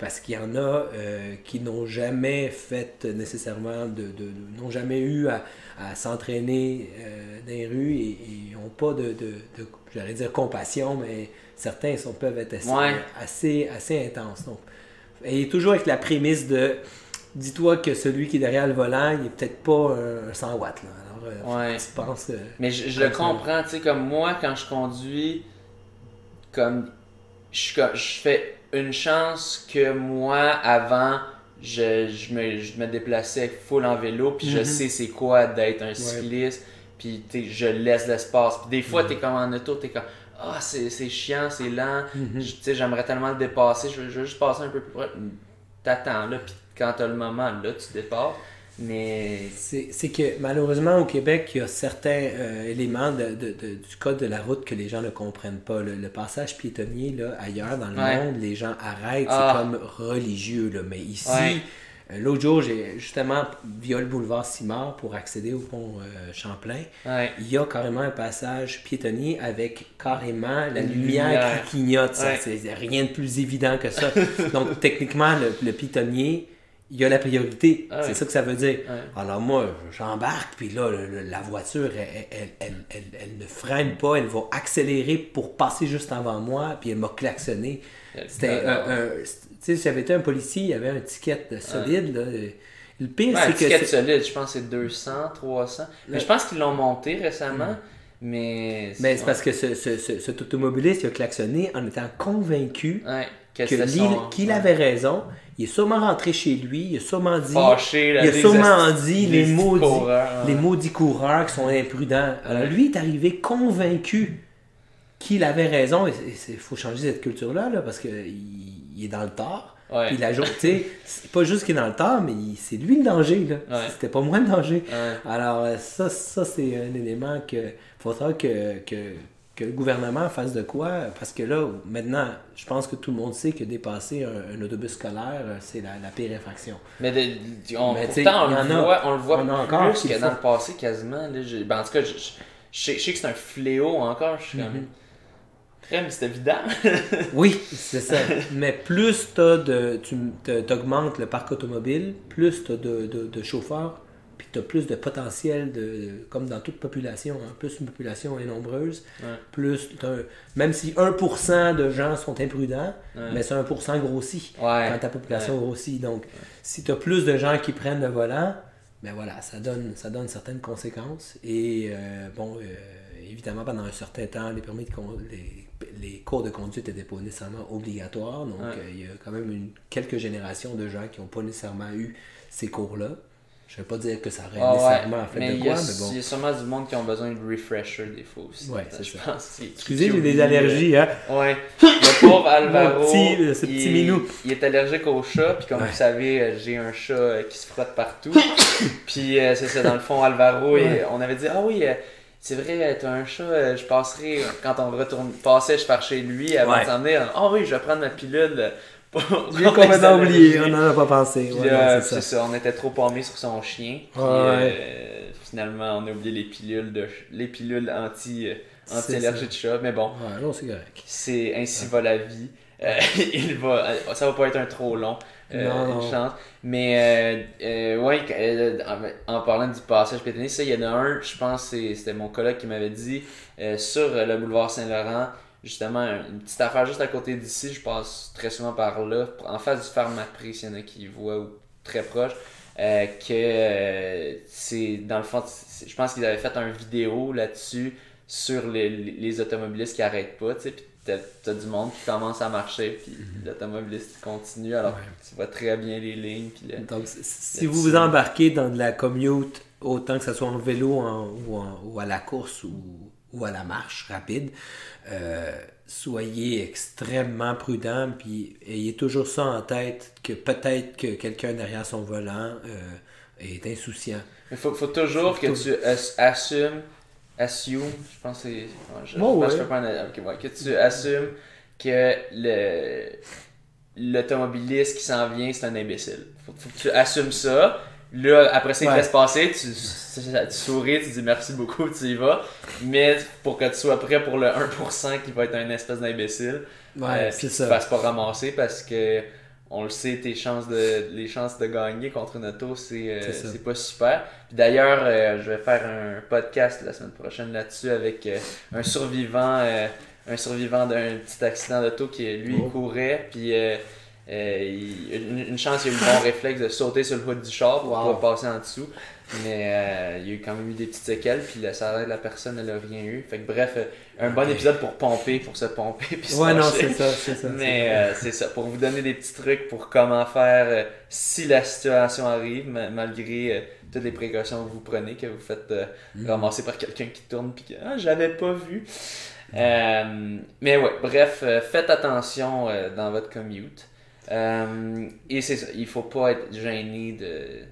Speaker 2: Parce qu'il y en a euh, qui n'ont jamais fait nécessairement, de, de- de- n'ont jamais eu à, à s'entraîner euh, dans les rues et n'ont pas de, j'allais dire compassion, mais certains sont, peuvent être assez,
Speaker 1: Ouais.
Speaker 2: assez, assez intenses. Donc, et toujours avec la prémisse de dis-toi que celui qui est derrière le volant, il est peut-être pas un 100 watts. Là. Alors, euh,
Speaker 1: Ouais.
Speaker 2: tu penses.
Speaker 1: Mais je, je le comprends, tu sais, comme moi, quand je conduis, comme je fais une chance que moi, avant, je, je, me, je me déplaçais full en vélo, puis je
Speaker 2: Mhm.
Speaker 1: sais c'est quoi d'être un cycliste, puis tu je laisse l'espace. Puis des fois, t'es comme en auto, t'es comme Ah, c'est c'est chiant, c'est lent,
Speaker 2: Mhm.
Speaker 1: Tu sais, j'aimerais tellement le dépasser, je veux, je veux juste passer un peu plus près. T'attends là, puis quand t'as le moment, là, tu dépasses. Mais
Speaker 2: C'est que malheureusement au Québec, il y a certains euh, éléments de- de- de- du code de la route que les gens ne comprennent pas. Le, le passage piétonnier, là, ailleurs dans le
Speaker 1: Ouais.
Speaker 2: monde, les gens arrêtent,
Speaker 1: Ah.
Speaker 2: c'est comme religieux. Là. Mais ici,
Speaker 1: Ouais.
Speaker 2: euh, l'autre jour, j'ai justement via le boulevard Simard pour accéder au pont euh, Champlain.
Speaker 1: ouais.
Speaker 2: Il y a carrément un passage piétonnier avec carrément la lumière,
Speaker 1: lumière.
Speaker 2: qui clignote. C'est rien de plus évident que ça. Donc, techniquement, le, le piétonnier, il y a la priorité.
Speaker 1: Ah ouais.
Speaker 2: C'est ça que ça veut dire.
Speaker 1: Ouais.
Speaker 2: Alors, moi, j'embarque, puis là, la voiture, elle, elle, elle, elle- ne freine pas. Elle va accélérer pour passer juste avant moi, puis elle m'a klaxonné. C'était un. un- Tu sais, si j'avais été un policier, il y avait un ticket solide. Là. Le pire,
Speaker 1: un
Speaker 2: c'est que.
Speaker 1: ticket
Speaker 2: c'est-
Speaker 1: solide, je pense que c'est 200, 300. Mais je pense qu'ils l'ont monté récemment. Mais.
Speaker 2: Mais c'est parce que ce, ce- ce- cet automobiliste il a klaxonné en étant convaincu qu'il avait raison. Il est sûrement rentré chez lui, il a sûrement dit,
Speaker 1: Fâché, là,
Speaker 2: il a
Speaker 1: les
Speaker 2: sûrement dit les,
Speaker 1: esti
Speaker 2: maudits,
Speaker 1: coureurs,
Speaker 2: les maudits coureurs qui sont imprudents. Alors lui est arrivé convaincu qu'il avait raison. Et il faut changer cette culture-là là, parce qu'il il est dans le tort.
Speaker 1: Ouais.
Speaker 2: Tu sais, c'est pas juste qu'il est dans le tort, mais il- c'est lui le danger. Là.
Speaker 1: Ouais.
Speaker 2: C'était pas moi le danger.
Speaker 1: Ouais.
Speaker 2: Alors, ça, ça c'est un élément que faudra que, que, que le gouvernement fasse de quoi. Parce que là, maintenant, je pense que tout le monde sait que dépasser un, un autobus scolaire, euh, c'est la, la pire infraction.
Speaker 1: Mais de- on,
Speaker 2: Mais
Speaker 1: pourtant, on le,
Speaker 2: a-
Speaker 1: voit, on le voit
Speaker 2: on a encore
Speaker 1: plus que dans le passé quasiment. Là, ben, en tout cas, je, je- je sais, que c'est un fléau encore. Je suis comme. c'est évident.
Speaker 2: oui, c'est ça. Mais plus as de, tu augmentes le parc automobile, plus tu as de, de, chauffeurs, puis tu as plus de potentiel, de, comme dans toute population. Hein. plus une population est nombreuse, plus même si 1% de gens sont imprudents, mais c'est 1% grossit quand ta population grossit. Donc, si tu as plus de gens qui prennent le volant, ben voilà, ça donne, ça donne certaines conséquences. Et euh, bon, euh, évidemment, pendant un certain temps, les permis de les, les cours de conduite n'étaient pas nécessairement obligatoires. Donc, euh, il y a quand même une, quelques générations de gens qui n'ont pas nécessairement eu ces cours-là. Je ne vais pas dire que ça aurait ah nécessairement fait de quoi, mais bon.
Speaker 1: Il y a sûrement du monde qui ont besoin de refresher des fois aussi.
Speaker 2: Ouais, c'est ça. Pense Excusez, j'ai des allergies, hein.
Speaker 1: Ouais. Le pauvre Alvaro.
Speaker 2: petit, ce petit
Speaker 1: il,
Speaker 2: minou.
Speaker 1: Il est allergique au chat, puis comme vous savez, euh, j'ai un chat euh, qui se frotte partout. puis c'est ça, dans le fond, Alvaro, on avait dit, ah oui, c'est vrai, t'as un chat, euh, je passerai, quand on retourne, passait, je pars chez lui avant de s'en venir? Ah oui, je vais prendre ma pilule.
Speaker 2: J'ai complètement oublié, on n'en a pas pensé.
Speaker 1: c'est ça. on était trop paumés sur son chien. Euh, finalement, on a oublié les pilules, de, les pilules anti, euh, anti-allergie de chat. Mais bon,
Speaker 2: c'est correct.
Speaker 1: C'est ainsi va la vie. il va, ça va pas être un trop long. Euh, chance. Mais euh, euh ouais, euh, en, parlant du passage pétonné, ça, il y en a un, je pense c'était mon collègue qui m'avait dit sur le boulevard Saint-Laurent, justement, une petite affaire juste à côté d'ici, je passe très souvent par là, en face du Pharmaprix, s'il y en a qui voient ou très proche. que c'est dans le fond, je pense qu'ils avaient fait un vidéo là-dessus sur les, les, automobilistes qui arrêtent pas, tu sais, t'as du monde qui commence à marcher, puis mhm. l'automobiliste continue, alors tu vois très bien les lignes. Puis
Speaker 2: Donc, si vous vous embarquez dans de la commute, autant que ce soit en vélo ou, à la course ou, à la marche rapide, euh, soyez extrêmement prudent, puis ayez toujours ça en tête, que peut-être que quelqu'un derrière son volant euh, est insouciant.
Speaker 1: Il faut, faut toujours que tu assumes assume, je pense que c'est. je, pense que je pas un, que tu assumes que le l'automobiliste qui s'en vient, c'est un imbécile. Faut, faut, que tu assumes ça. Là, après ça, il te laisse passer, tu, tu, souris, tu dis merci beaucoup, tu y vas. Mais pour que tu sois prêt pour le 1% qui va être un espèce d'imbécile,
Speaker 2: ouais, euh,
Speaker 1: tu te fasses pas ramasser parce que on le sait, tes chances de, les chances de gagner contre une auto, c'est euh, pas super. d'ailleurs, euh, je vais faire un podcast la semaine prochaine là-dessus avec euh, un survivant un survivant d'un petit accident d'auto qui, lui, oh. courait, puis une, chance, il a eu le bon réflexe de sauter sur le hood du char pour pouvoir passer en dessous. Mais euh, il y a eu quand même eu des petites séquelles, puis le salaire de la personne, elle a rien eu. Fait que bref, euh, un bon épisode pour pomper, pour se pomper. Puis
Speaker 2: ouais, non, c'est ça, c'est ça.
Speaker 1: Mais euh, c'est ça, pour vous donner des petits trucs pour comment faire si la situation arrive, malgré toutes les précautions que vous prenez, que vous faites mm. ramasser par quelqu'un qui tourne, puis que ah, j'avais pas vu. mais ouais, bref, faites attention dans votre commute. Et c'est ça, il faut pas être gêné de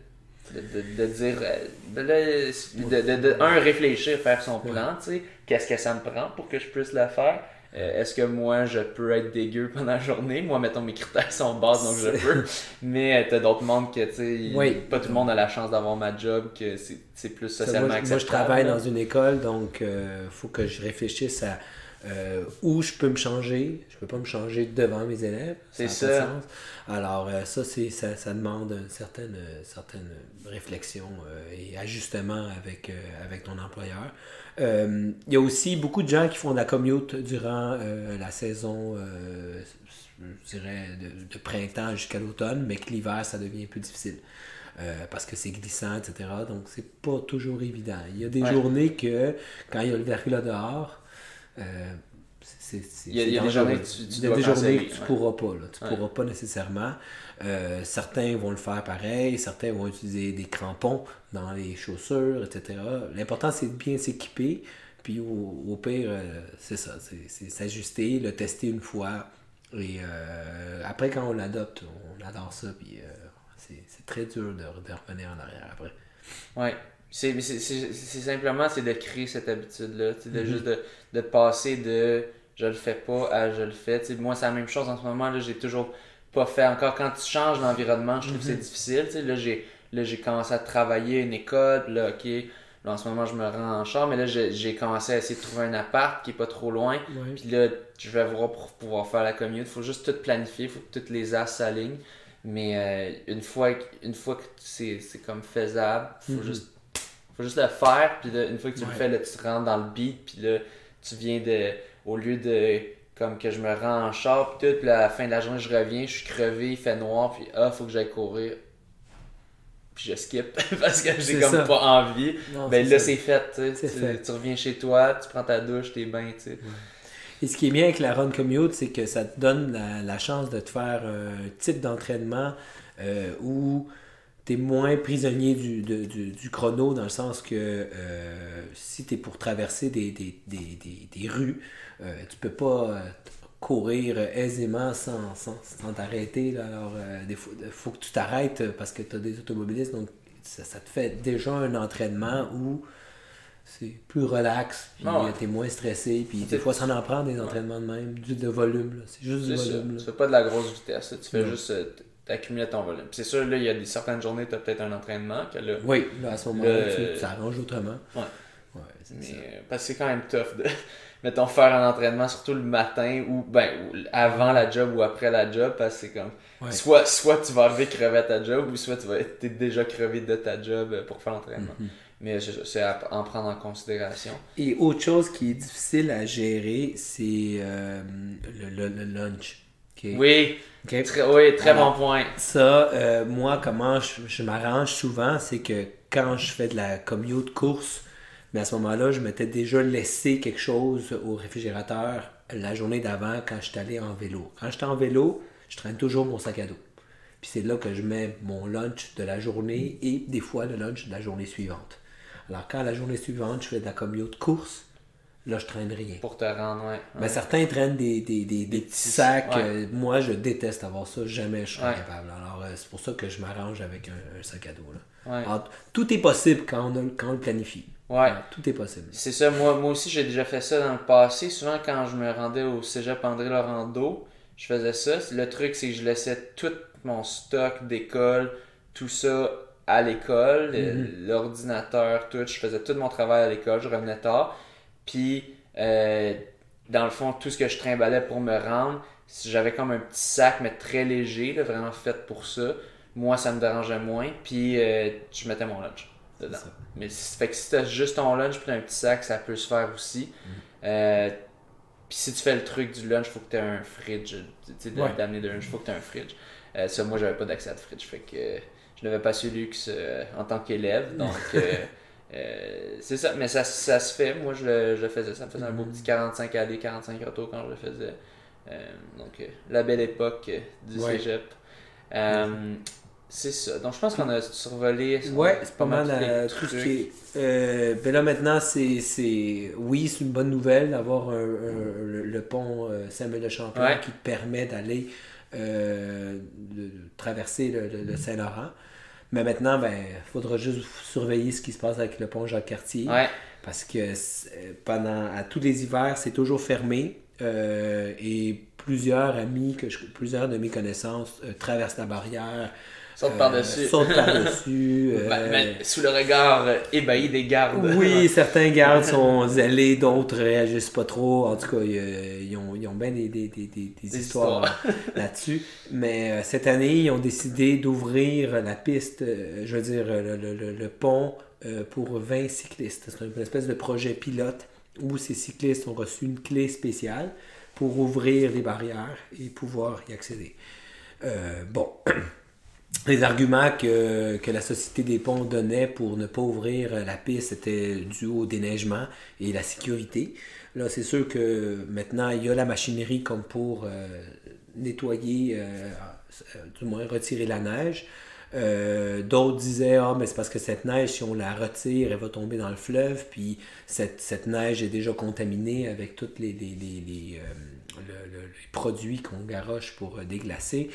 Speaker 1: de, dire, euh, de, de, un, réfléchir, faire son plan, tu sais, qu'est-ce que ça me prend pour que je puisse le faire? Euh, est-ce que moi, je peux être dégueu pendant la journée? Moi, mettons, mes critères sont bas, donc je peux. Mais euh, t'as d'autres mondes que, tu sais, pas tout le monde a la chance d'avoir ma job, que c'est plus socialement acceptable.
Speaker 2: Moi, je travaille dans une école, donc il faut que je réfléchisse à euh, où je peux me changer? Je peux pas me changer devant mes élèves.
Speaker 1: C'est ça.
Speaker 2: Alors, euh, ça, c'est, ça, ça, demande une certaine, certaine réflexion euh, et ajustement avec, avec ton employeur. Il y a aussi beaucoup de gens qui font de la commute durant la saison, je dirais, de, printemps jusqu'à l'automne, mais que l'hiver, ça devient plus difficile. parce que c'est glissant, etc. Donc, c'est pas toujours évident. Il y a des journées que, quand il y a le verglas dehors, euh,
Speaker 1: il y a, des journées que tu,
Speaker 2: ne pourras pas. Tu ne pourras pas nécessairement. Euh, certains vont le faire pareil, certains vont utiliser des crampons dans les chaussures, etc. L'important, c'est de bien s'équiper. Puis au, pire, euh, c'est ça, c'est s'ajuster, le tester une fois. Et après, quand on l'adopte, on adore ça. Puis c'est très dur de, de, revenir en arrière après.
Speaker 1: Ouais. C'est simplement c'est de créer cette habitude-là. de mm-hmm. Juste de, de, passer de je le fais pas à je le fais. moi, c'est la même chose en ce moment. là J'ai toujours pas fait encore. Quand tu changes l'environnement, je trouve que c'est mm-hmm. difficile. Là, j'ai là j'ai commencé à travailler une école. Là, ok, Là, en ce moment, je me rends en char, mais là, j'ai commencé à essayer de trouver un appart qui est pas trop loin.
Speaker 2: Ouais.
Speaker 1: Puis là, je vais voir pour pouvoir faire la commute. Faut juste tout planifier, faut que toutes les as s'alignent. Mais euh, une fois une fois que c'est c'est comme faisable, faut
Speaker 2: Mhm.
Speaker 1: juste faut juste le faire. Puis là, une fois que tu
Speaker 2: Ouais.
Speaker 1: le fais, là, tu rentres dans le beat. Puis là, tu viens de. Au lieu de. Comme que je me rends en char, puis tout. Puis à la fin de la journée, je reviens, je suis crevé, il fait noir. Puis ah, faut que j'aille courir. Puis je skip parce que j'ai comme
Speaker 2: ça.
Speaker 1: pas envie.
Speaker 2: Non,
Speaker 1: Ben là, c'est fait. tu sais.
Speaker 2: C'est
Speaker 1: Tu,
Speaker 2: fait.
Speaker 1: tu reviens chez toi, tu prends ta douche, t'es bien. tu sais.
Speaker 2: Et ce qui est bien avec la Run Commute, c'est que ça te donne la, la chance de te faire un type d'entraînement euh, où tu es moins prisonnier du, de- du, du chrono, dans le sens que euh, si tu es pour traverser des, des, des, des, des rues, euh, tu peux pas euh, courir aisément sans, sans, sans t'arrêter. là. Alors, euh, des fois, il faut que tu t'arrêtes parce que tu as des automobilistes. Donc, ça, ça te fait déjà un entraînement où c'est plus relax, puis
Speaker 1: Ah ouais.
Speaker 2: tu es moins stressé, puis des
Speaker 1: C'est-
Speaker 2: fois, ça en prend des entraînements de même, du de volume. là. C'est juste du
Speaker 1: C'est
Speaker 2: volume.
Speaker 1: fais pas de la grosse vitesse. Tu fais juste t'accumuler ton volume. C'est sûr, là, il y a des certaines journées, tu as peut-être un entraînement que là.
Speaker 2: Oui, là, à ce moment-là, tu t'arranges autrement.
Speaker 1: Ouais.
Speaker 2: Ouais,
Speaker 1: Mais,
Speaker 2: ça.
Speaker 1: euh, parce que c'est quand même tough de, mettons, faire un entraînement, surtout le matin ou, ben, avant la job ou après la job, parce que c'est comme,
Speaker 2: Ouais.
Speaker 1: soit, soit tu vas arriver crevé à ta job ou soit tu vas être déjà crevé de ta job euh, pour faire l'entraînement.
Speaker 2: Mhm.
Speaker 1: Mais c'est à en prendre en considération.
Speaker 2: Et autre chose qui est difficile à gérer, c'est euh, le, le- le lunch.
Speaker 1: Oui, oui, très
Speaker 2: Alors,
Speaker 1: bon point.
Speaker 2: Ça, euh, moi, comment je, je m'arrange souvent, c'est que quand je fais de la commute course, mais à ce moment-là, je m'étais déjà laissé quelque chose au réfrigérateur la journée d'avant quand j'étais allé en vélo. Quand j'étais en vélo, je traîne toujours mon sac à dos. Puis c'est là que je mets mon lunch de la journée et des fois le lunch de la journée suivante. Alors quand la journée suivante, je fais de la commute course, là, je traîne rien.
Speaker 1: Pour te rendre, ouais. Ouais.
Speaker 2: certains traînent des, des, des, des petits sacs.
Speaker 1: ouais.
Speaker 2: euh, moi, je déteste avoir ça. Jamais je serais
Speaker 1: Ouais.
Speaker 2: capable. Alors, euh, c'est pour ça que je m'arrange avec un, un sac à dos. Là. Alors, tout est possible quand on, a- quand on le planifie.
Speaker 1: Ouais.
Speaker 2: Alors, tout est possible.
Speaker 1: C'est ça, moi, moi aussi j'ai déjà fait ça dans le passé. Souvent quand je me rendais au cégep André Laurando, je faisais ça. Le truc c'est que je laissais tout mon stock d'école, tout ça à l'école, le-
Speaker 2: Mhm.
Speaker 1: l'ordinateur, tout. Je faisais tout mon travail à l'école, je revenais tard. Puis, euh, dans le fond, tout ce que je trimballais pour me rendre, si j'avais comme un petit sac, mais très léger, là, vraiment fait pour ça. Moi, ça me dérangeait moins. Puis, euh, je mettais mon lunch dedans. Mais si, fait que si t'as juste ton lunch puis un petit sac, ça peut se faire aussi. Euh, puis si tu fais le truc du lunch, faut que tu aies un fridge. Tu sais, d'amener de lunch, faut que tu aies un fridge. Euh, ça, moi, j'avais pas d'accès à de fridge. Fait que je n'avais pas ce luxe euh, en tant qu'élève. Donc, euh, euh, c'est ça. Mais ça, ça se fait. Moi, je le, je le faisais. Ça me faisait un beau petit 45 aller, 45 retours quand je le faisais. Euh, donc, euh, la belle époque du
Speaker 2: Ouais.
Speaker 1: cégep. C'est ça. Donc, je pense qu'on a survolé.
Speaker 2: Ouais, c'est pas mal tout ce qui est. Ben là maintenant, c'est. Oui, c'est une bonne nouvelle d'avoir le, le pont Samuel de Champlain
Speaker 1: Ouais.
Speaker 2: qui te permet d'aller traverser le, le- le Saint-Laurent. Mais maintenant, ben, faudra juste surveiller ce qui se passe avec le pont Jacques-Cartier.
Speaker 1: Ouais.
Speaker 2: Parce que pendant à tous les hivers, c'est toujours fermé. euh, et plusieurs amis, que je- plusieurs de mes connaissances euh, traversent la barrière.
Speaker 1: Saute
Speaker 2: euh,
Speaker 1: par-dessus.
Speaker 2: Sautent par-dessus. euh,
Speaker 1: Ben, mais sous le regard euh, ébahi des gardes.
Speaker 2: oui, certains gardes sont zélés, d'autres réagissent pas trop. En tout cas, ils ont, ils ont bien des, des, des, des- des
Speaker 1: Des
Speaker 2: histoires là-dessus. Mais euh, cette année, ils ont décidé d'ouvrir la piste, je veux dire, le, le- le- le pont pour 20 cyclistes. C'est une espèce de projet pilote où ces cyclistes ont reçu une clé spéciale pour ouvrir les barrières et pouvoir y accéder. Bon, les arguments que, que la Société des ponts donnait pour ne pas ouvrir la piste étaient dû au déneigement et la sécurité. Là, c'est sûr que maintenant, il y a la machinerie comme pour euh, nettoyer, euh, euh, du moins retirer la neige. D'autres disaient Ah, mais c'est parce que cette neige, si on la retire, elle va tomber dans le fleuve, puis cette, cette neige est déjà contaminée avec tous les, les, les, les, le- le- les produits qu'on garoche pour déglacer.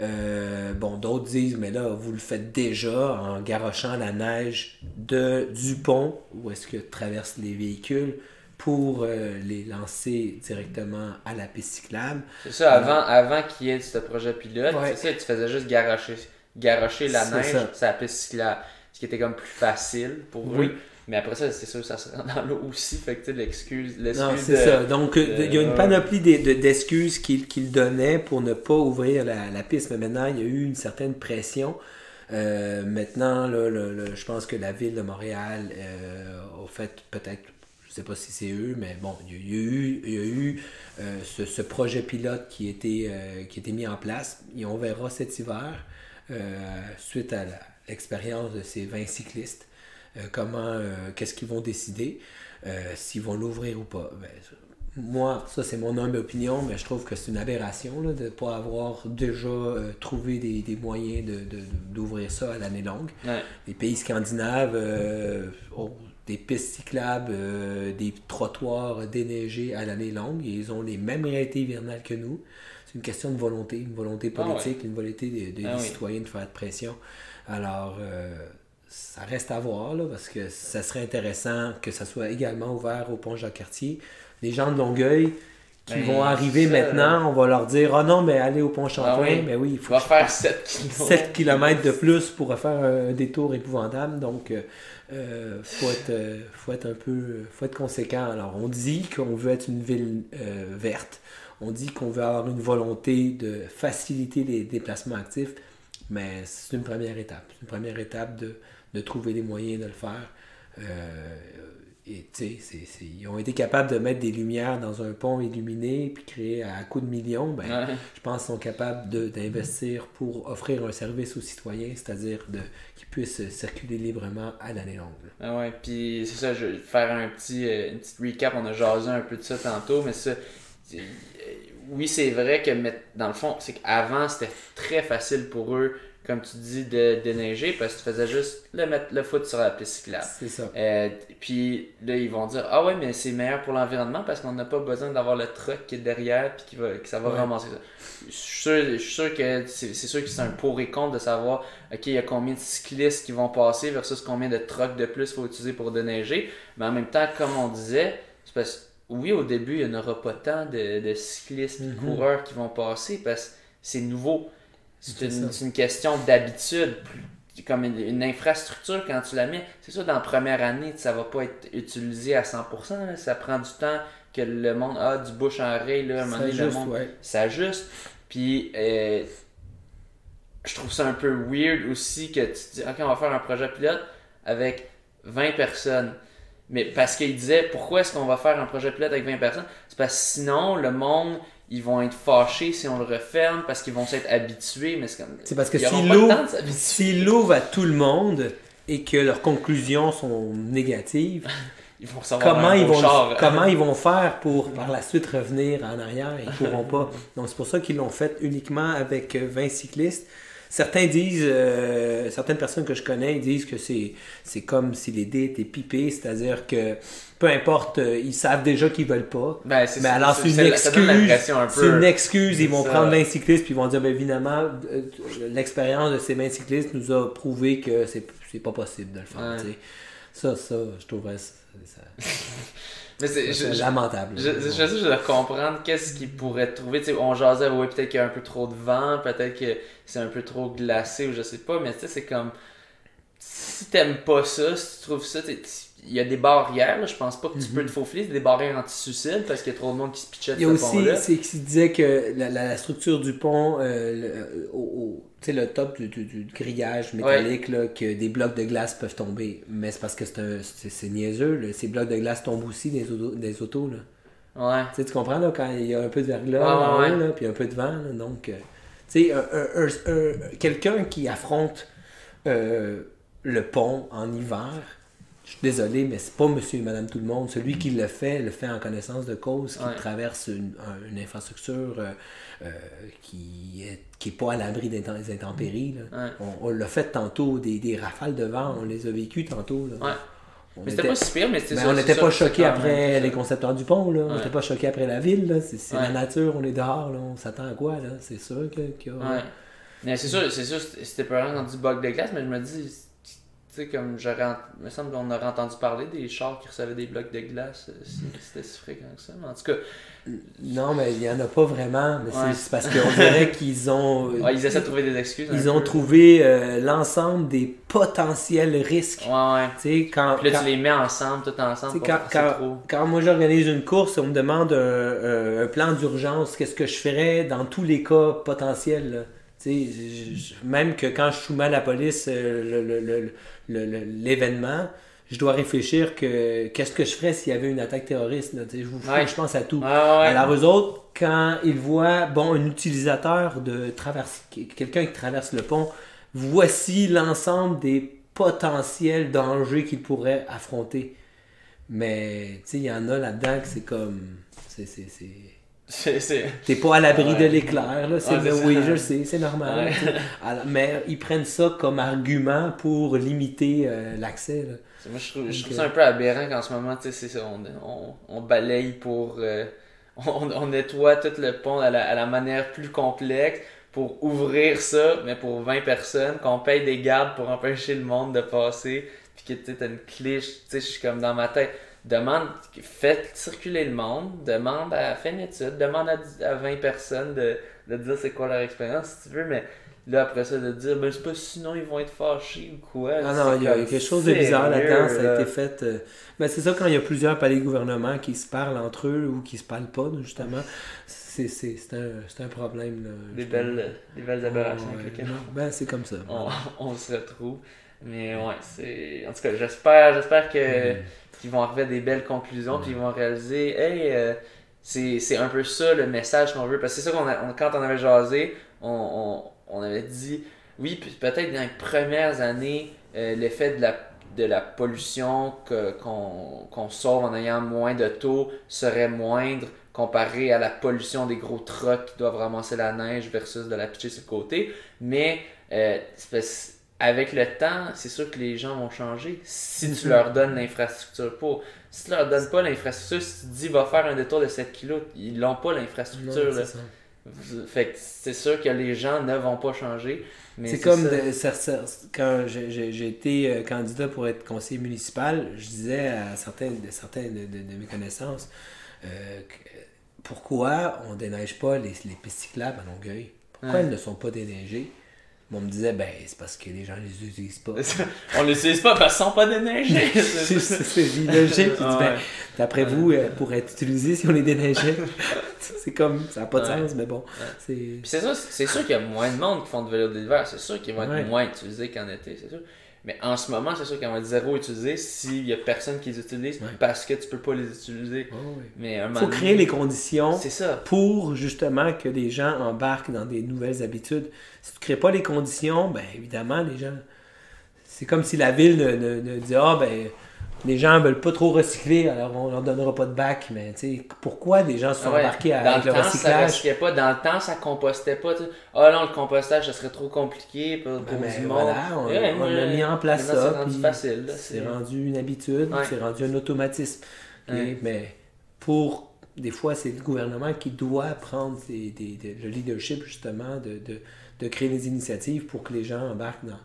Speaker 2: Euh, bon, d'autres disent, mais là, vous le faites déjà en garochant la neige de, du pont, où est-ce que traversent les véhicules, pour euh, les lancer directement à la piste cyclable.
Speaker 1: C'est ça, avant, avant qu'il y ait ce projet pilote,
Speaker 2: Ouais.
Speaker 1: c'est ça, tu faisais juste garocher, garocher la neige sur la piste cyclable. Ce qui était comme plus facile pour
Speaker 2: Oui.
Speaker 1: eux. Mais après ça, c'est sûr, ça se rend dans l'eau aussi. Fait que l'excuse.
Speaker 2: Non, c'est ça. Donc, euh,
Speaker 1: de-
Speaker 2: il y a une panoplie d'excuses qu'il donnait pour ne pas ouvrir la, la piste. Mais maintenant, il y a eu une certaine pression. Euh, maintenant, là, le- le- je pense que la ville de Montréal euh, a fait peut-être, je sais pas si c'est eux, mais bon, il y a, eu, il y a eu euh, ce, ce projet pilote qui a, été, euh, qui mis en place. Et on verra cet hiver, suite à l'expérience de ces 20 cyclistes, comment, euh, qu'est-ce qu'ils vont décider, euh, s'ils vont l'ouvrir ou pas. Ben, moi, ça c'est mon humble opinion, mais je trouve que c'est une aberration là, de ne pas avoir déjà euh, trouvé des, des moyens de- de- d'ouvrir ça à l'année longue.
Speaker 1: Ouais.
Speaker 2: Les pays scandinaves euh, ont des pistes cyclables, euh, des trottoirs déneigés à l'année longue et ils ont les mêmes réalités hivernales que nous. C'est une question de volonté, une volonté
Speaker 1: Ah ouais.
Speaker 2: politique, une volonté des de,
Speaker 1: Ah
Speaker 2: des
Speaker 1: oui.
Speaker 2: citoyens de faire de pression. Alors, euh, ça reste à voir, là, parce que ça serait intéressant que ça soit également ouvert au pont Jacques-Cartier. Les gens de Longueuil qui
Speaker 1: Ben,
Speaker 2: vont arriver
Speaker 1: ça,
Speaker 2: maintenant, on va leur dire Ah non, mais allez au pont Champlain,
Speaker 1: oui?
Speaker 2: mais oui, il faut
Speaker 1: faire 7 kilos.
Speaker 2: 7 km de plus pour faire un détour épouvantable. Donc, euh, euh, faut, être, euh, faut être un peu faut être conséquent. Alors, on dit qu'on veut être une ville euh, verte. On dit qu'on veut avoir une volonté de faciliter les déplacements actifs. Mais c'est une première étape. C'est une première étape de, de trouver les moyens de le faire. Euh, et tu sais, ils ont été capables de mettre des lumières dans un pont illuminé puis créer à coups de millions. Ben,
Speaker 1: Ouais.
Speaker 2: je pense qu'ils sont capables d'investir pour offrir un service aux citoyens, c'est-à-dire qu'ils puissent circuler librement à l'année longue.
Speaker 1: Ah ouais, puis c'est ça, je vais faire un petit, euh, une petite recap. On a jasé un peu de ça tantôt, mais ça, euh, oui, c'est vrai que mettre- dans le fond, c'est qu'avant, c'était très facile pour eux, comme tu dis, de déneiger parce que tu faisais juste le mettre le foot sur la piste cyclable.
Speaker 2: C'est ça.
Speaker 1: Euh, puis là, ils vont dire Ah ouais, mais c'est meilleur pour l'environnement parce qu'on n'a pas besoin d'avoir le truck qui est derrière puis qui va, que ça va
Speaker 2: Ouais.
Speaker 1: ramasser ça. Je suis sûr, je suis sûr que c'est sûr que c'est un pour et contre de savoir OK, il y a combien de cyclistes qui vont passer versus combien de trucks de plus faut utiliser pour déneiger. Mais en même temps, comme on disait, c'est parce que oui, au début, il n'y en aura pas tant de, de cyclistes de
Speaker 2: Mhm.
Speaker 1: coureurs qui vont passer parce que c'est nouveau. C'est une, une question d'habitude. Comme une, une infrastructure, quand tu la mets, c'est sûr, dans la première année, ça va pas être utilisé à 100%. là. Ça prend du temps que le monde a du bouche en oreille. Là, à un moment
Speaker 2: Ça
Speaker 1: donné, le monde
Speaker 2: ouais.
Speaker 1: s'ajuste. Puis, euh, je trouve ça un peu weird aussi que tu te dis, OK, on va faire un projet pilote avec 20 personnes. Mais parce qu'il disait, pourquoi est-ce qu'on va faire un projet pilote avec 20 personnes? C'est parce que sinon, le monde, ils vont être fâchés si on le referme parce qu'ils vont s'être habitués. Mais c'est comme.
Speaker 2: C'est parce que s'ils l'ouvrent- à tout le monde et que leurs conclusions sont négatives,
Speaker 1: Ils vont savoir
Speaker 2: comment ils, vont,
Speaker 1: char.
Speaker 2: comment ils vont faire pour par la suite revenir en arrière? Ils ne pourront pas. Donc c'est pour ça qu'ils l'ont fait uniquement avec euh, 20 cyclistes. Certains disent, euh, certaines personnes que je connais disent que c'est, c'est comme si les dés étaient pipés, c'est-à-dire que peu importe, euh, ils savent déjà qu'ils veulent pas.
Speaker 1: Ben, c'est
Speaker 2: Mais alors, c'est une excuse. C'est une excuse. Ils vont
Speaker 1: ça.
Speaker 2: prendre 20 cyclistes puis ils vont dire, ben, évidemment, euh, l'expérience de ces 20 cyclistes nous a prouvé que c'est, c'est pas possible de le faire.
Speaker 1: Ouais.
Speaker 2: Ça, ça, je trouverais ça, ça-
Speaker 1: Mais c'est-
Speaker 2: lamentable.
Speaker 1: Je, je, je, je dois comprendre qu'est-ce qu'ils pourraient trouver. Tu sais, on jasait, ouais, peut-être qu'il y a un peu trop de vent, peut-être que c'est un peu trop glacé ou je sais pas, mais tu sais, c'est comme. Si t'aimes pas ça, si tu trouves ça, il y a des barrières, là, je pense pas que tu peux te faufiler, c'est des barrières anti-suicide parce qu'il y a trop de monde qui se pitchait de
Speaker 2: Mhm. Il y a
Speaker 1: ce
Speaker 2: aussi, c'est qu'il disait que la, la- la structure du pont, euh, le, euh, au, sais, le top du, du- du grillage métallique, là, que des blocs de glace peuvent tomber. Mais c'est parce que c'est un- c'est c'est niaiseux. là. Ces blocs de glace tombent aussi des autos. Des autos là.
Speaker 1: Ouais.
Speaker 2: Tu comprends, là, quand il y a un peu de verglas
Speaker 1: Ouais,
Speaker 2: en
Speaker 1: ouais,
Speaker 2: haut,
Speaker 1: ouais.
Speaker 2: là, puis un peu de vent, là, donc... euh, tu sais, un- un- un- un- quelqu'un qui affronte euh, le pont en hiver, je suis désolé, mais c'est pas monsieur et madame tout le monde. Celui qui le fait, le fait en connaissance de cause, qui
Speaker 1: Ouais.
Speaker 2: traverse une, un- une infrastructure euh, euh, qui est, qui est pas à l'abri des intempéries. là.
Speaker 1: Ouais.
Speaker 2: On, on l'a fait tantôt, des, des rafales de vent, on les a vécues tantôt. là.
Speaker 1: Ouais.
Speaker 2: On
Speaker 1: Mais c'était
Speaker 2: était-
Speaker 1: pas si pire, mais c'était
Speaker 2: ben, on n'était pas choqués après
Speaker 1: même
Speaker 2: les concepteurs du pont, là. On n'était pas choqués après la ville. C'est la nature, on est dehors, là. On s'attend à quoi, là? C'est sûr que- qu'il y a...
Speaker 1: Mais c'est sûr, c'est sûr, c'était peurant quand dit bug de glace, mais je me dis, tu tu sais, comme j'aurais. Il me semble qu'on aurait entendu parler des chars qui recevaient des blocs de glace, euh, si c'était si fréquent que ça. Mais en tout cas,
Speaker 2: Non, mais il n'y en a pas vraiment. Mais c'est-
Speaker 1: Ouais.
Speaker 2: c'est parce qu'on dirait qu'ils ont.
Speaker 1: ouais, ils essaient de trouver des excuses.
Speaker 2: Ils ont
Speaker 1: peu.
Speaker 2: trouvé euh, l'ensemble des potentiels risques.
Speaker 1: Ouais, ouais.
Speaker 2: Tu sais, quand,
Speaker 1: Puis là,
Speaker 2: quand-
Speaker 1: tu les mets ensemble, tout ensemble. pour
Speaker 2: quand, quand-
Speaker 1: trop.
Speaker 2: quand moi j'organise une course, on me demande un, un- un plan d'urgence, qu'est-ce que je ferais dans tous les cas potentiels. là. Même que quand je soumets à la police euh, l'événement, je dois réfléchir que qu'est-ce que je ferais s'il y avait une attaque terroriste. là. Je, vous-
Speaker 1: Ouais.
Speaker 2: je pense à tout.
Speaker 1: Ouais.
Speaker 2: Alors eux autres, quand ils voient bon un utilisateur de traverse quelqu'un qui traverse le pont, voici l'ensemble des potentiels dangers qu'il pourrait affronter. Mais il y en a là-dedans que c'est comme c'est T'es pas à l'abri
Speaker 1: Ouais.
Speaker 2: de l'éclair, là. C'est oui,
Speaker 1: ça.
Speaker 2: je sais, c'est normal.
Speaker 1: Ouais.
Speaker 2: Alors, mais ils prennent ça comme argument pour limiter euh, l'accès. là.
Speaker 1: Moi, je trouve, je trouve
Speaker 2: Donc,
Speaker 1: ça un peu aberrant qu'en ce moment, tu sais, on, on, on balaye pour. euh, on, on nettoie tout le pont à la, à la manière plus complexe pour ouvrir ça, mais pour 20 personnes, qu'on paye des gardes pour empêcher le monde de passer, puis que tu sais, t'as une cliche, tu sais, je suis comme dans ma tête. Demande, faites circuler le monde, demande à, fais une étude, demande à, dix- à 20 personnes de, de dire c'est quoi leur expérience si tu veux, mais là après ça de dire, ben c'est pas sinon ils vont être fâchés ou quoi.
Speaker 2: Ah non, il y a quelque chose de bizarre là-dedans. Ça a été fait. euh, ben, c'est ça quand il y a plusieurs palais de gouvernement qui se parlent entre eux ou qui se parlent pas, justement. C'est, c'est, c'est, un, un problème. Là,
Speaker 1: Des belles, des belles aberrations avec
Speaker 2: non, ben, c'est comme ça.
Speaker 1: on, on se retrouve. Mais ouais, c'est. En tout cas, j'espère, j'espère que
Speaker 2: Mm.
Speaker 1: Qu'ils vont arriver à des belles conclusions, puis ils vont réaliser, hey, euh, c'est c'est un peu ça le message qu'on veut. Parce que c'est ça qu'on a, on- quand on avait jasé, on, on, on avait dit, oui, puis peut-être dans les premières années, euh, l'effet de la, de la pollution qu'on qu'on sauve en ayant moins de taux serait moindre comparé à la pollution des gros trucks qui doivent ramasser la neige versus de la pitcher sur le côté. Mais euh, avec le temps, c'est sûr que les gens vont changer si tu leur donnes l'infrastructure pour. Si tu leur donnes pas l'infrastructure, si tu te dis va faire un détour de 7 kilos, ils l'ont pas l'infrastructure. Fait que c'est sûr que les gens ne vont pas changer.
Speaker 2: C'est comme
Speaker 1: ça.
Speaker 2: de- ça- ça- quand j'ai- été euh, candidat pour être conseiller municipal, je disais à certains de, certains de, de- de mes connaissances euh, pourquoi on déneige pas les, les pistes cyclables à Longueuil? Pourquoi elles ne sont pas déneigées? On me disait, ben, c'est parce que les gens les utilisent pas.
Speaker 1: On l'utilise pas parce qu'ils sont pas déneigés.
Speaker 2: c'est logique. Je dis, ben. D'après vous, euh, pour être utilisé si on les déneigeait, c'est comme, ça n'a pas de sens, mais bon. C'est.
Speaker 1: Sûr, c'est sûr qu'il y a moins de monde qui font du vélo d'hiver. C'est sûr qu'ils vont être moins utilisés qu'en été, c'est sûr. Mais en ce moment, c'est sûr vont être zéro utilisés s'il y a personne qui les utilise
Speaker 2: Ouais.
Speaker 1: parce que tu peux pas les utiliser.
Speaker 2: Oh, oui.
Speaker 1: Mais
Speaker 2: Il faut
Speaker 1: donné-
Speaker 2: créer les conditions
Speaker 1: ça.
Speaker 2: pour justement que les gens embarquent dans des nouvelles habitudes. Si tu ne crées pas les conditions, ben évidemment, les gens. C'est comme si la ville ne, ne- ne dit Ah, ben, les gens veulent pas trop recycler, alors on leur donnera pas de bac. Mais tu sais, pourquoi les gens se sont
Speaker 1: ouais.
Speaker 2: embarqués à-
Speaker 1: Dans
Speaker 2: avec
Speaker 1: le temps, ça
Speaker 2: recyclage?
Speaker 1: recyclait pas. Dans le temps, ça compostait pas. Ah non, le compostage, ça serait trop compliqué pour, pour
Speaker 2: Ben,
Speaker 1: du
Speaker 2: voilà,
Speaker 1: monde.
Speaker 2: on,
Speaker 1: Ouais,
Speaker 2: on
Speaker 1: moi,
Speaker 2: a mis en place ça.
Speaker 1: C'est rendu facile.
Speaker 2: C'est rendu une habitude, c'est rendu un automatisme. Mais pour des fois, c'est le gouvernement qui doit prendre des- des- des- le leadership justement de, de, de créer des initiatives pour que les gens embarquent dans.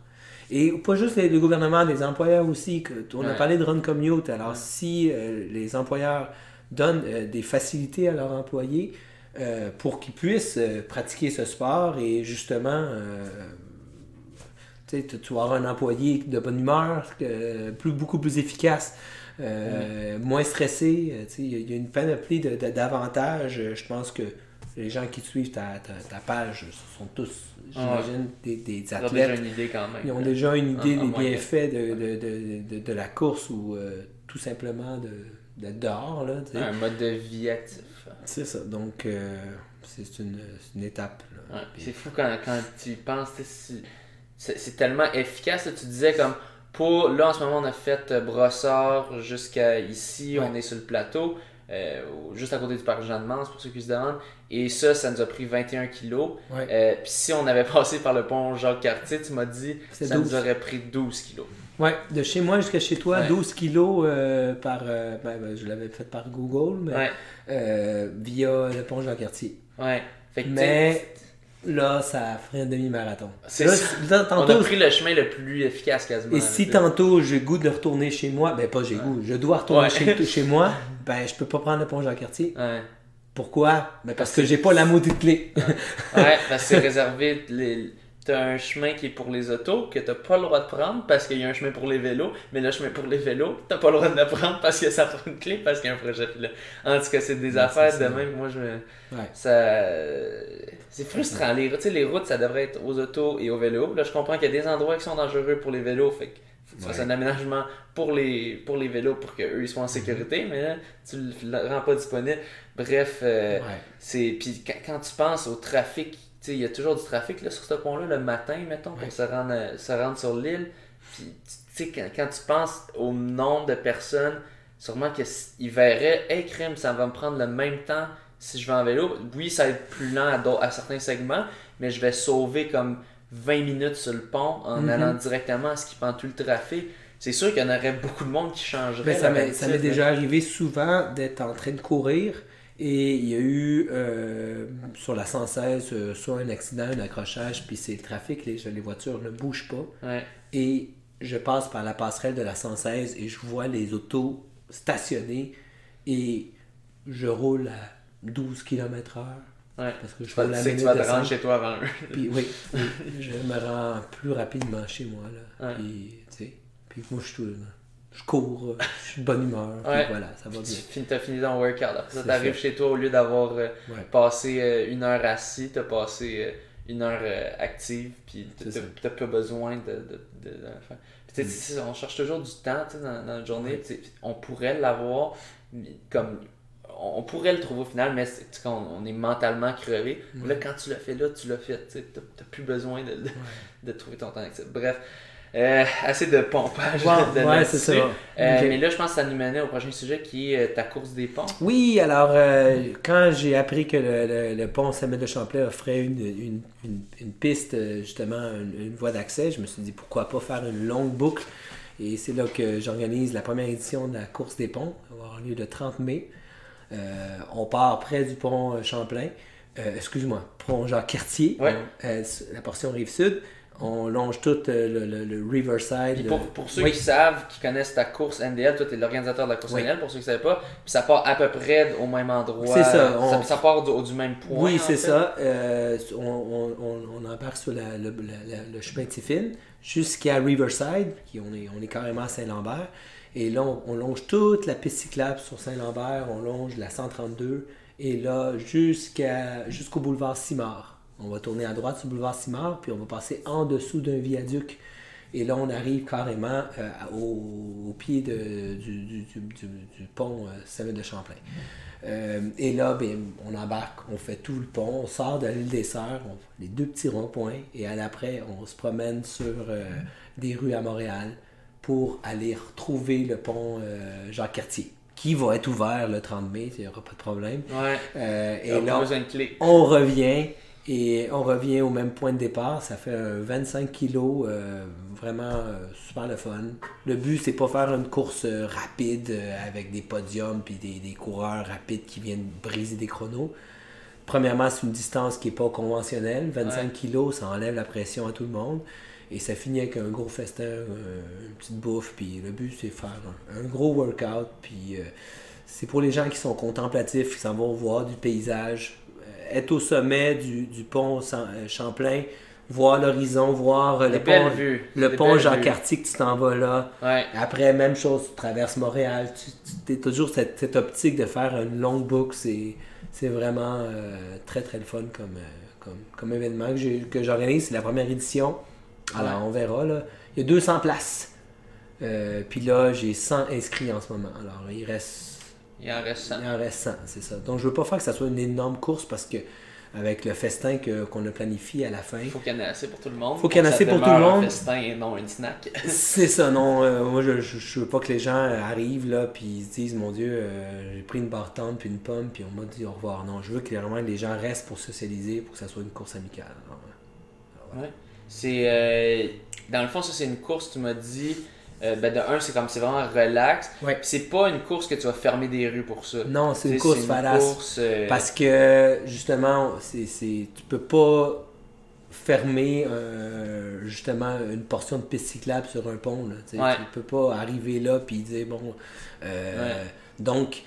Speaker 2: Et pas juste les- le gouvernement, les employeurs aussi. Que, on a parlé de Run Commute. Alors, si euh, les employeurs donnent euh, des facilités à leurs employés euh, pour qu'ils puissent pratiquer ce sport et justement tu vas avoir un employé de bonne humeur, plus, beaucoup plus efficace, moins stressé. Il y, a- une panoplie d'avantages. Je pense que les gens qui suivent ta, ta, ta page sont tous, j'imagine, des, des
Speaker 1: Ils ont déjà
Speaker 2: athlètes.
Speaker 1: une idée quand même.
Speaker 2: Ils ont déjà une idée
Speaker 1: En- en
Speaker 2: des bienfaits de, de, de, de, la course ou euh, tout simplement de d'être dehors. Là, tu sais.
Speaker 1: Un mode de vie actif.
Speaker 2: C'est ça. Donc, euh, c'est une, une étape.
Speaker 1: Ouais, c'est fou quand, quand tu penses, c'est- tellement efficace. là. tu disais comme, pour, là en ce moment on a fait euh, Brossard jusqu'à ici,
Speaker 2: Ouais.
Speaker 1: on est sur le plateau, euh, au- juste à côté du parc Jeanne-Mance pour ceux qui se demandent. Et ça, ça nous a pris 21 kilos.
Speaker 2: Ouais.
Speaker 1: Euh, Puis si on avait passé par le pont Jacques-Cartier, tu m'as dit, ça
Speaker 2: 12.
Speaker 1: nous aurait pris 12 kilos.
Speaker 2: Ouais, de chez moi jusqu'à chez toi,
Speaker 1: Ouais.
Speaker 2: 12 kilos euh, par. euh, ben, ben, je l'avais fait par Google, mais
Speaker 1: Ouais,
Speaker 2: euh, via le pont Jean-Cartier.
Speaker 1: ouais. Fait que,
Speaker 2: Mais- là, ça ferait un demi-marathon.
Speaker 1: C'est
Speaker 2: Là,
Speaker 1: ça. On a pris le chemin le plus efficace quasiment.
Speaker 2: et si tantôt j'ai goût de retourner chez moi, ben pas j'ai goût, je dois retourner chez moi, ben je peux pas prendre le pont Jean-Cartier. Pourquoi? Ben parce que j'ai pas la maudite clé.
Speaker 1: Ouais, parce que c'est réservé. Les... T'as un chemin qui est pour les autos que t'as pas le droit de prendre parce qu'il y a un chemin pour les vélos, mais le chemin pour les vélos, t'as pas le droit de le prendre parce que ça prend une clé parce qu'il y a un projet là. En tout cas, c'est des
Speaker 2: Ouais,
Speaker 1: affaires de même. Moi, je me.
Speaker 2: Ouais.
Speaker 1: Ça. C'est frustrant. Les, les routes, ça devrait être aux autos et aux vélos. Là, je comprends qu'il y a des endroits qui sont dangereux pour les vélos. Fait que tu un aménagement pour les, pour les vélos pour qu'eux ils soient en sécurité, mais là, tu le rends pas disponible. Bref. euh,
Speaker 2: Ouais.
Speaker 1: c'est puis quand, quand tu penses au trafic, il y a toujours du trafic là, sur ce pont-là le matin, mettons,
Speaker 2: Ouais.
Speaker 1: pour se rendre, se rendre sur l'île. Puis tu sais, quand, quand tu penses au nombre de personnes, sûrement qu'ils verraient, hey crime, ça va me prendre le même temps si je vais en vélo. Oui, ça va être plus lent à, à certains segments, mais je vais sauver comme 20 minutes sur le pont en
Speaker 2: Mhm.
Speaker 1: allant directement à ce qui prend tout le trafic. C'est sûr qu'il y en aurait beaucoup de monde qui changerait.
Speaker 2: Ben, ça m'est déjà arrivé souvent d'être en train de courir et il y a eu euh, sur la 116 euh, soit un accident, un accrochage, puis c'est le trafic, les, les voitures ne bougent pas.
Speaker 1: Ouais.
Speaker 2: Et je passe par la passerelle de la 116 et je vois les autos stationnées et je roule à 12 km/h.
Speaker 1: Ouais.
Speaker 2: Parce que je
Speaker 1: Tu tu sais que tu vas te rendre chez toi avant eux.
Speaker 2: Puis oui, oui, je me rends plus rapidement chez moi. Là.
Speaker 1: Ouais.
Speaker 2: Puis, tu sais, puis moi, je, suis- je cours, euh, je suis de bonne humeur. puis voilà, ça va
Speaker 1: Tu
Speaker 2: bien.
Speaker 1: finis- t'as fini ton workout. Après ça, t'arrives chez toi, au lieu d'avoir euh,
Speaker 2: Ouais.
Speaker 1: passé euh, une heure assis, t'as passé euh, une heure euh, active, puis t'as pas besoin de, de, de, de faire. Puis tu ça, on cherche toujours du temps tu sais, dans, dans la journée. Tu On pourrait l'avoir, comme on pourrait le trouver au final, mais c'est- on, est mentalement crevé. Là, quand tu l'as fait là, tu l'as fait. tu t'as plus besoin de, de, de trouver ton temps actif. Bref, euh, assez de pompage.
Speaker 2: Ouais,
Speaker 1: de
Speaker 2: ouais,
Speaker 1: là-dessus.
Speaker 2: c'est ça.
Speaker 1: Euh. Mais là, je pense que ça nous menait au prochain sujet qui est euh, ta course des ponts.
Speaker 2: Oui, alors, euh, quand j'ai appris que le, le- le pont Samuel de Champlain offrait une, une, une, une piste, justement, une, une voie d'accès, je me suis dit pourquoi pas faire une longue boucle? Et c'est là que j'organise la première édition de la course des ponts. Ça va avoir lieu le 30 mai. Euh, on part près du pont euh, Champlain. Euh, excuse-moi, pont Jacques-Cartier,
Speaker 1: Ouais.
Speaker 2: la portion rive sud. On longe tout le, le- le Riverside.
Speaker 1: Pour, pour ceux
Speaker 2: Oui.
Speaker 1: qui savent, qui connaissent ta course NDL, toi, tu es l'organisateur de la course
Speaker 2: Oui.
Speaker 1: NDL, pour ceux qui ne savaient pas. Puis ça part à peu près au même endroit.
Speaker 2: C'est ça, on-
Speaker 1: Ça, ça part du, du même point.
Speaker 2: Oui, c'est ça. Euh, on, on, on, embarque sur la- le, chemin Tiffin jusqu'à Riverside, qui on est, on est carrément à Saint-Lambert. Et là, on, on longe toute la piste cyclable sur Saint-Lambert, on longe la 132, et là, jusqu'à, jusqu'au boulevard Simard. On va tourner à droite sur le boulevard Simard, puis on va passer en dessous d'un viaduc. Et là, on arrive carrément euh, au, pied du, pont euh, de Champlain. Euh, et là, ben, on embarque, on fait tout le pont, on sort de l'île des Sœurs, les deux petits ronds-points, et à l'après, on se promène sur euh, des rues à Montréal pour aller retrouver le pont euh, Jacques-Cartier, qui va être ouvert le 30 mai, il n'y aura pas de problème.
Speaker 1: Ouais.
Speaker 2: Euh,
Speaker 1: Et
Speaker 2: là, on revient et on revient au même point de départ. Ça fait un 25 kilos, euh, vraiment euh, super le fun. Le but, c'est pas faire une course rapide avec des podiums puis des, des coureurs rapides qui viennent briser des chronos. Premièrement, c'est une distance qui n'est pas conventionnelle. 25
Speaker 1: Ouais.
Speaker 2: kilos, ça enlève la pression à tout le monde. Et ça finit avec un gros festin, euh, une petite bouffe. Puis le but, c'est faire un, un gros workout. Puis euh, c'est pour les gens qui sont contemplatifs, qui s'en vont voir du paysage, euh, être au sommet du, du pont Champlain, voir l'horizon, voir euh, le pont,
Speaker 1: vues.
Speaker 2: le
Speaker 1: Des
Speaker 2: pont
Speaker 1: belles
Speaker 2: Jean-Cartier que tu t'en vas là.
Speaker 1: Ouais.
Speaker 2: Après, même chose, tu traverses Montréal. Tu es toujours cette, cette optique de faire une longue boucle. C'est, vraiment euh, très très le fun comme, comme, comme événement que j'organise. C'est la première édition. Alors,
Speaker 1: Ouais.
Speaker 2: on verra. Là. Il y a 200 places. Euh, Puis là, j'ai 100 inscrits en ce moment. Alors, il reste,
Speaker 1: Il en reste 100.
Speaker 2: il en reste 100, c'est ça. Donc, je veux pas faire que ça soit une énorme course parce que avec le festin que, qu'on a planifié à la fin,
Speaker 1: Il faut qu'il y en ait assez pour tout le monde.
Speaker 2: Faut qu'il y en ait assez pour tout le monde.
Speaker 1: un festin et non un snack.
Speaker 2: C'est ça, non. euh, moi, je, je, je veux pas que les gens arrivent là puis ils se disent, mon Dieu, euh, j'ai pris une bartende puis une pomme puis on m'a dit au revoir. Non, je veux clairement que les gens restent pour socialiser, pour que ça soit une course amicale. Alors, euh,
Speaker 1: Ouais. C'est. euh, dans le fond, ça, c'est une course, tu m'as dit. euh, ben, de un, c'est comme c'est vraiment relax.
Speaker 2: Ouais.
Speaker 1: C'est pas une course que tu vas fermer des rues pour ça.
Speaker 2: Non, c'est une course fadasse.
Speaker 1: course, euh,
Speaker 2: Parce que justement, c'est, c'est, tu peux pas fermer euh, justement une portion de piste cyclable sur un pont. Là, tu sais.
Speaker 1: Ouais.
Speaker 2: Tu peux pas arriver là puis dire bon.
Speaker 1: Ouais.
Speaker 2: Donc,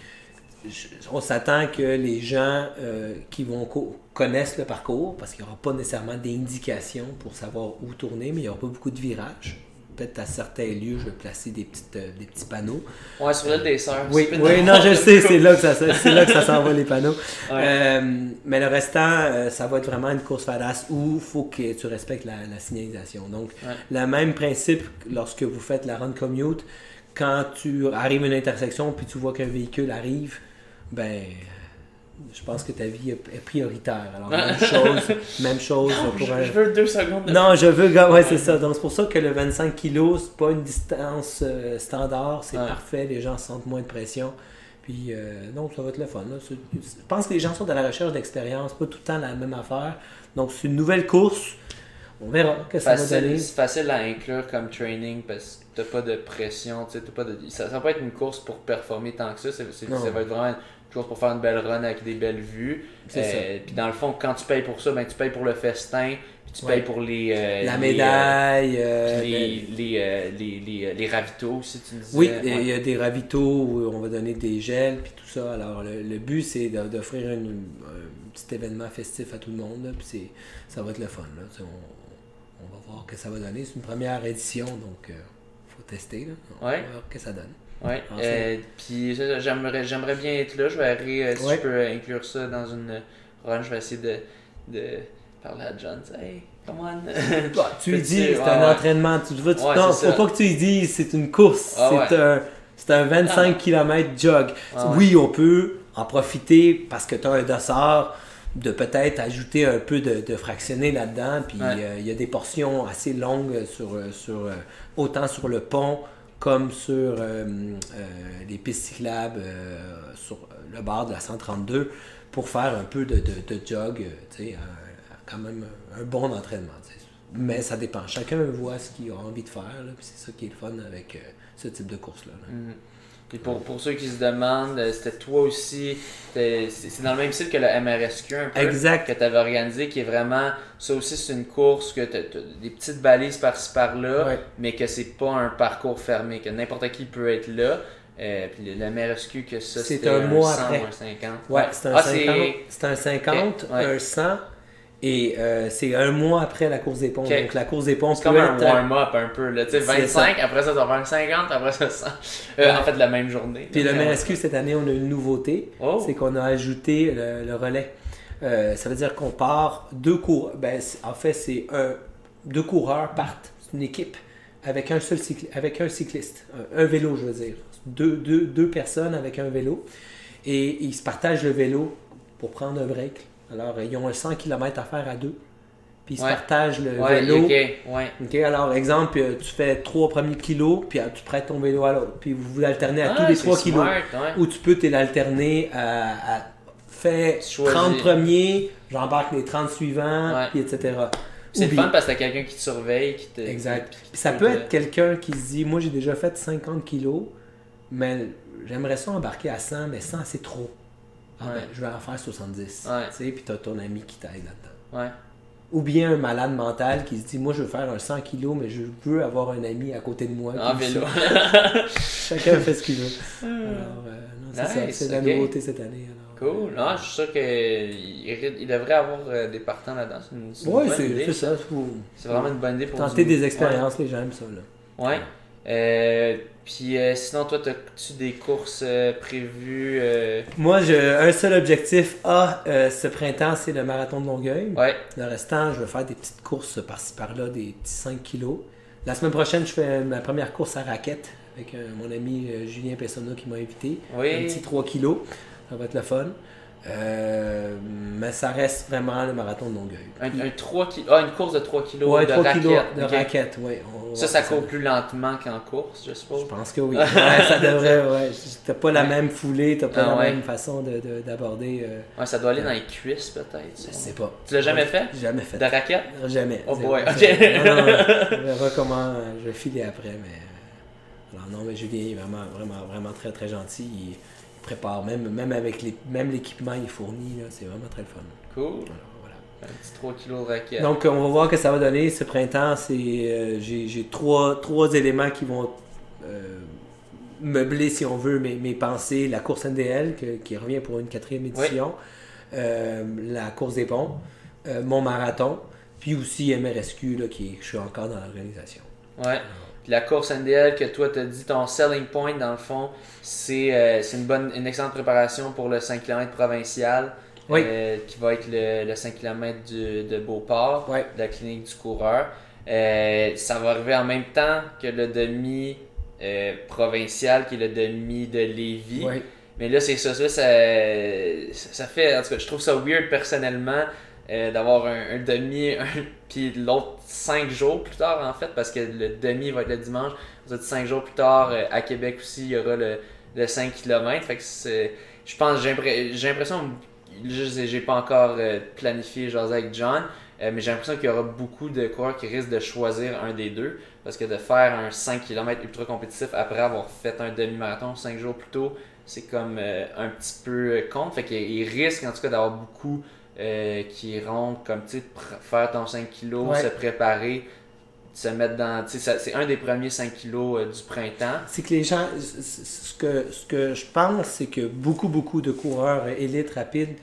Speaker 2: on s'attend que les gens euh, qui vont co- connaissent le parcours parce qu'il n'y aura pas nécessairement d'indications pour savoir où tourner, mais il n'y aura pas beaucoup de virages. Peut-être à certains lieux, je vais placer des, petites, euh, des petits panneaux.
Speaker 1: Ouais, sur l'île des Sœurs.
Speaker 2: Oui, non, je sais, c'est là que ça, c'est là que ça s'en va les panneaux.
Speaker 1: Ouais.
Speaker 2: Euh, mais le restant, ça va être vraiment une course fadasse où il faut que tu respectes la, la signalisation. Donc,
Speaker 1: Ouais.
Speaker 2: le même principe lorsque vous faites la run commute, quand tu arrives à une intersection puis tu vois qu'un véhicule arrive, ben, je pense que ta vie est prioritaire. Alors, même chose, même chose pour un,
Speaker 1: Je veux deux secondes de
Speaker 2: non, je veux. Ouais, c'est ça. Donc, c'est pour ça que le 25 kg, c'est pas une distance euh, standard. C'est parfait. Les gens sentent moins de pression. Puis, euh, donc, ça va être le fun. là. Je pense que les gens sont à la recherche d'expérience, pas tout le temps la même affaire. Donc, c'est une nouvelle course. On verra que ça va donner.
Speaker 1: Facile, c'est facile à inclure comme training parce que t'as pas de pression, tu sais, t'as pas de... ça, ça va pas être une course pour performer tant que ça,
Speaker 2: Non.
Speaker 1: va être vraiment course pour faire une belle run avec des belles vues.
Speaker 2: C'est
Speaker 1: Euh, Puis dans le fond, quand tu payes pour ça, ben, tu payes pour le festin, puis tu
Speaker 2: Ouais.
Speaker 1: payes pour les... euh,
Speaker 2: La
Speaker 1: les,
Speaker 2: médaille.
Speaker 1: euh,
Speaker 2: le-
Speaker 1: les, les, les, les, ravitaux aussi, tu me disais.
Speaker 2: Oui,
Speaker 1: Ouais.
Speaker 2: il y a des ravitaux où on va donner des gels puis tout ça. Alors le, le but c'est d'offrir une- un petit événement festif à tout le monde. Puis ça va être le fun. Là. On, on va voir que ça va donner. C'est une première édition donc il faut tester. Là. On
Speaker 1: Ouais.
Speaker 2: va voir que ça donne.
Speaker 1: Ouais, euh, puis j'aimerais, j'aimerais bien être là. Je vais aller, euh, si
Speaker 2: Ouais.
Speaker 1: je peux euh, inclure ça dans une run, je vais essayer de, de parler à John. Hey, come on.
Speaker 2: Bah, tu lui dis c'est
Speaker 1: ouais,
Speaker 2: un
Speaker 1: ouais.
Speaker 2: entraînement. Tu, vois, tu, non, faut pas que tu lui dises c'est une course.
Speaker 1: Ah,
Speaker 2: c'est un, c'est un 25
Speaker 1: Ah.
Speaker 2: km jog.
Speaker 1: Ah.
Speaker 2: Oui, on peut en profiter parce que tu as un dossard de peut-être ajouter un peu de, de fractionné là-dedans. Puis
Speaker 1: Ouais.
Speaker 2: euh, il y a des portions assez longues sur, euh, sur euh, autant sur le pont comme sur euh, euh, les pistes cyclables euh, sur le bord de la 132 pour faire un peu de, de, jog, quand même un bon entraînement. Mais ça dépend. Chacun voit ce qu'il a envie de faire. c'est ça qui est le fun avec ce type de course-là. là.
Speaker 1: Mhm. Et pour, pour ceux qui se demandent, euh, c'était toi aussi, c'est dans le même style que le MRSQ un peu,
Speaker 2: Exact.
Speaker 1: que tu avais organisé, qui est vraiment, ça aussi c'est une course que tu as, des petites balises par-ci par-là,
Speaker 2: Ouais.
Speaker 1: mais que c'est pas un parcours fermé, que n'importe qui peut être là. Euh, puis le, MRSQ, que ça
Speaker 2: C'est
Speaker 1: c'était
Speaker 2: un mois
Speaker 1: 100
Speaker 2: après.
Speaker 1: ou un 50.
Speaker 2: Ouais, c'est un,
Speaker 1: Ah,
Speaker 2: 50, c'est un 50,
Speaker 1: Ok, ouais.
Speaker 2: un 100, et euh, c'est un mois après la course des ponts. Donc la course des ponts
Speaker 1: C'est comme un warm-up un peu, là. Tu sais,
Speaker 2: C'est
Speaker 1: 25, après ça, ça va faire 50, après ça, 100. Euh, En fait, la même journée.
Speaker 2: Puis le
Speaker 1: Donc,
Speaker 2: MRSQ, cette année, on a une nouveauté.
Speaker 1: Oh.
Speaker 2: C'est qu'on a ajouté le, le relais. Euh, ça veut dire qu'on part deux cours. Ben, en fait, c'est un, deux coureurs partent. C'est une équipe avec un seul avec un cycliste. Un, un vélo, je veux dire. Deux, deux, deux personnes avec un vélo. Et ils se partagent le vélo pour prendre un break. Alors, ils ont un 100 km à faire à deux. Puis ils
Speaker 1: Ouais.
Speaker 2: se partagent le
Speaker 1: Ouais,
Speaker 2: vélo.
Speaker 1: ok, ouais.
Speaker 2: OK, alors, exemple, euh, tu fais trois premiers kilos, puis euh, tu prêtes ton vélo à l'autre. Puis vous vous alternez à
Speaker 1: Ah,
Speaker 2: tous les
Speaker 1: c'est
Speaker 2: trois kilos.
Speaker 1: smart, ouais.
Speaker 2: Ou tu peux te l'alterner à, à
Speaker 1: choisis.
Speaker 2: 30 premiers, j'embarque les 30 suivants, puis etc.
Speaker 1: C'est fun
Speaker 2: bien-
Speaker 1: parce que t'as quelqu'un qui te surveille, qui te.
Speaker 2: Exact.
Speaker 1: qui-
Speaker 2: ça peut être quelqu'un qui se dit, moi j'ai déjà fait 50 kilos, mais j'aimerais ça embarquer à 100, mais 100 c'est trop. Ah
Speaker 1: Ouais.
Speaker 2: ben, je vais en faire 70.
Speaker 1: Ouais.
Speaker 2: Tu sais, puis t'as ton ami qui t'aide là-dedans.
Speaker 1: Ouais.
Speaker 2: Ou bien un malade mental qui se dit, moi je veux faire un 100 kilos, mais je veux avoir un ami à côté de moi.
Speaker 1: Vélo.
Speaker 2: suit. Chacun fait ce qu'il veut. Alors, euh, c'est
Speaker 1: Nice,
Speaker 2: la nouveauté cette année. alors.
Speaker 1: Cool. Non, je suis sûr qu'il il devrait avoir euh, des partants là-dedans. Une, c'est
Speaker 2: ça.
Speaker 1: C'est vraiment une bonne idée pour
Speaker 2: tenter des expériences, les gens aiment ça. Là.
Speaker 1: Ouais. Euh, puis euh, sinon, toi, as-tu des courses euh, prévues euh,
Speaker 2: Moi, j'ai un seul objectif A ce printemps, c'est le marathon de Longueuil.
Speaker 1: Ouais.
Speaker 2: Le restant, je vais faire des petites courses par-ci par-là, des petits 5 kilos. La semaine prochaine, je fais ma première course à raquette avec mon ami Julien Pessona qui m'a invité.
Speaker 1: Oui.
Speaker 2: Un petit 3 kilos. Ça va être le fun. Euh, mais ça reste vraiment le marathon de Longueuil.
Speaker 1: Un,
Speaker 2: Puis-
Speaker 1: un 3 ki- ah, une course de 3 kilos
Speaker 2: ouais,
Speaker 1: de
Speaker 2: 3
Speaker 1: raquette.
Speaker 2: kilos de
Speaker 1: ok.
Speaker 2: raquette, oui. On va
Speaker 1: Ça, ça court plus lentement qu'en course, je
Speaker 2: Je
Speaker 1: suppose.
Speaker 2: pense que oui. Ouais, ça devrait, ouais. T'as pas la même foulée, t'as pas
Speaker 1: Ah
Speaker 2: la
Speaker 1: ouais.
Speaker 2: même façon de- de- d'aborder. euh,
Speaker 1: Ouais, ça doit aller dans les cuisses, peut-être.
Speaker 2: je sais pas.
Speaker 1: Tu l'as jamais fait?
Speaker 2: Jamais fait.
Speaker 1: De raquette?
Speaker 2: Jamais.
Speaker 1: Oh boy, ok.
Speaker 2: Non, non, on verra comment euh, je vais filer après, mais. Alors non, mais Julien est vraiment, vraiment, vraiment très, très gentil. Il, il prépare, même, même avec les, même l'équipement, il fournit, là, c'est vraiment très le fun.
Speaker 1: Cool.
Speaker 2: Alors, voilà.
Speaker 1: Un petit 3 kilos de raquette.
Speaker 2: Donc, on va voir que ça va donner. Ce printemps, c'est euh, j'ai trois, trois éléments qui vont euh, meubler, si on veut, mes, mes pensées. La course NDL, que- qui revient pour une quatrième édition. Euh, la course des ponts. euh, mon marathon. Puis aussi MRSQ, là, qui est- je suis encore dans l'organisation.
Speaker 1: Ouais. Puis la course NDL que toi t'as dit, ton selling point dans le fond, c'est euh, une bonne, une excellente préparation pour le 5 km provincial.
Speaker 2: Oui.
Speaker 1: euh, qui va être le, le 5 km du- de Beauport, de la clinique du coureur. Euh, ça va arriver en même temps que le demi euh, provincial, qui est le demi de Lévis. Mais là, c'est ça, ça, ça, ça fait, en tout cas, je trouve ça weird personnellement euh, d'avoir un, demi, un- puis l'autre cinq jours plus tard en fait, parce que le demi va être le dimanche. Vous êtes cinq jours plus tard euh, à Québec aussi, il y aura le, le 5 km. Fait que c'est, je pense, j'ai j'ai l'impression, j'ai pas encore euh, planifié jaser avec John, mais j'ai l'impression qu'il y aura beaucoup de coureurs qui risquent de choisir un des deux. Parce que de faire un 5 km ultra compétitif après avoir fait un demi-marathon 5 jours plus tôt, c'est comme un petit peu con. Fait qu'il risque en tout cas d'avoir beaucoup euh, qui iront comme tu sais faire ton 5 kilos,
Speaker 2: Ouais.
Speaker 1: se préparer, se mettre dans. C'est un des premiers 5 kilos euh, du printemps.
Speaker 2: C'est que les gens, ce que, ce que je pense, c'est que beaucoup, beaucoup de coureurs élites rapides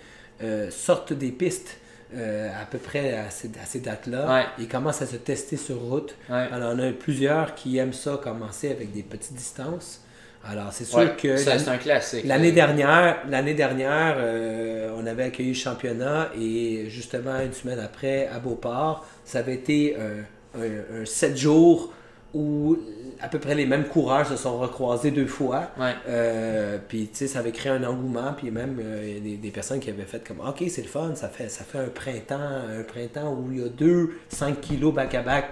Speaker 2: euh, sortent des pistes euh, à peu près à ces, dates-là
Speaker 1: Ouais.
Speaker 2: et commencent à se tester sur route.
Speaker 1: Ouais.
Speaker 2: Alors, on a plusieurs qui aiment ça commencer avec des petites distances. Alors, c'est sûr
Speaker 1: Ouais,
Speaker 2: que
Speaker 1: c'est un classique.
Speaker 2: l'année dernière, l'année dernière euh, on avait accueilli le championnat et justement, une semaine après, à Beauport, ça avait été euh, un, un 7 jours où à peu près les mêmes coureurs se sont recroisés deux fois.
Speaker 1: Ouais.
Speaker 2: Euh, puis tu sais, ça avait créé un engouement, puis même euh, il y a des, des personnes qui avaient fait comme OK, c'est le fun, ça fait, ça fait un printemps, un printemps où il y a deux 5 kilos back-à-back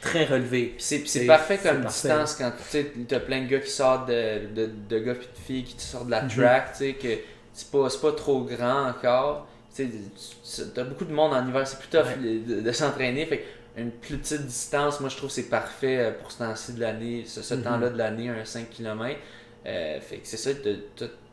Speaker 2: très relevés.
Speaker 1: Puis c'est, parfait comme
Speaker 2: parfait.
Speaker 1: distance quand tu sais, t'as plein de gars qui sortent de, de, de gars puis de filles qui sortent de la
Speaker 2: Mhm.
Speaker 1: track, tu sais, que c'est pas, pas trop grand encore. Tu t'as beaucoup de monde en hiver, c'est plus tough
Speaker 2: Ouais.
Speaker 1: de, de s'entraîner. Fait une plus petite distance, moi je trouve que c'est parfait euh, pour ce temps-ci de l'année, ce, ce
Speaker 2: Mhm.
Speaker 1: temps-là de l'année, un 5 km. fait que c'est ça,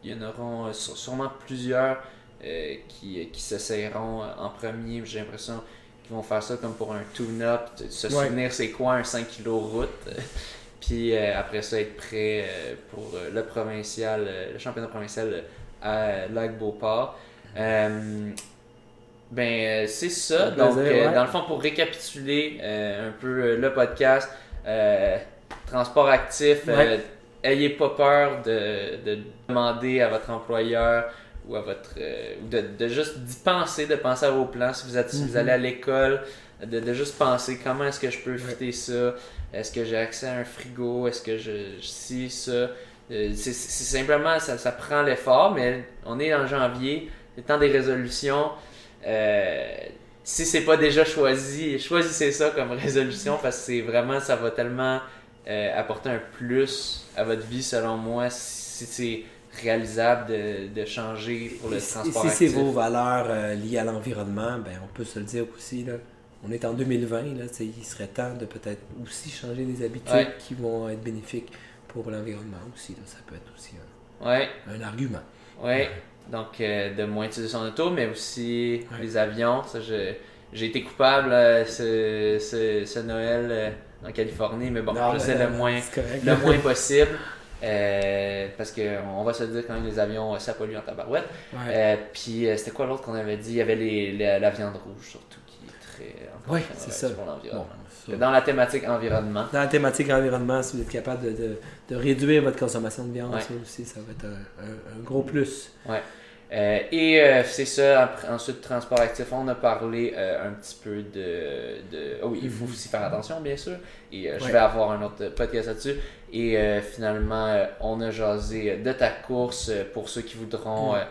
Speaker 1: il y en auront euh, sû- sûrement plusieurs euh, qui, qui s'essayeront euh, en premier. J'ai l'impression vont faire ça comme pour un tune-up, se
Speaker 2: Ouais.
Speaker 1: souvenir c'est quoi un 5 kg route. Puis euh, après ça, être prêt euh, pour euh, le provincial, le championnat provincial à Lac-Beauport. Ben, c'est ça. Donc,
Speaker 2: plaisir, ouais.
Speaker 1: dans le fond, pour récapituler un peu le podcast, transport actif,
Speaker 2: Ouais.
Speaker 1: ayez pas peur de, de demander à votre employeur ou à votre euh, ou de, de juste d'y penser, de penser à vos plans si vous êtes si vous
Speaker 2: Mhm.
Speaker 1: allez à l'école, de, de juste penser comment est-ce que je peux fitter ça, est-ce que j'ai accès à un frigo, est-ce que je, je si ça. Euh, c'est simplement ça, ça prend l'effort, mais on est en janvier, c'est le temps des résolutions. Euh, si c'est pas déjà choisi, choisissez ça comme résolution parce que c'est vraiment ça va tellement euh, apporter un plus à votre vie selon moi si c'est réalisable de, de changer pour le
Speaker 2: Et si-
Speaker 1: transport
Speaker 2: si c'est vos valeurs euh, liées à l'environnement, ben on peut se le dire aussi. Là, on est en 2020, là, il serait temps de peut-être aussi changer des habitudes
Speaker 1: Ouais.
Speaker 2: qui vont être bénéfiques pour l'environnement aussi. là. Ça peut être aussi un,
Speaker 1: Ouais,
Speaker 2: un argument.
Speaker 1: ouais. Donc euh, de moins utiliser son auto, mais aussi les avions. Ça, je- j'ai été coupable euh, ce, ce, ce Noël en Californie, mais bon, sais
Speaker 2: non,
Speaker 1: le moins.
Speaker 2: c'est
Speaker 1: le moins possible. Euh, parce que on va se dire quand même les avions euh, ça pollue en tabarouette.
Speaker 2: Ouais.
Speaker 1: Euh, puis euh, c'était quoi l'autre qu'on avait dit? Il y avait les, les- la viande rouge surtout qui est très
Speaker 2: Ouais,
Speaker 1: très
Speaker 2: c'est ça. Bon.
Speaker 1: Dans la thématique environnement.
Speaker 2: Dans la thématique environnement, si vous êtes capable de, de- de réduire votre consommation de viande,
Speaker 1: Ouais.
Speaker 2: ça aussi, ça va être un, un- un gros plus.
Speaker 1: Euh, et euh, c'est ça, après- ensuite transport actif, on a parlé euh, un petit peu de... de... Oh oui, il faut aussi faire attention bien sûr, et euh, je
Speaker 2: Ouais.
Speaker 1: vais avoir un autre podcast là-dessus. Et euh, finalement, euh, on a jasé de ta course pour ceux qui voudront
Speaker 2: Ouais.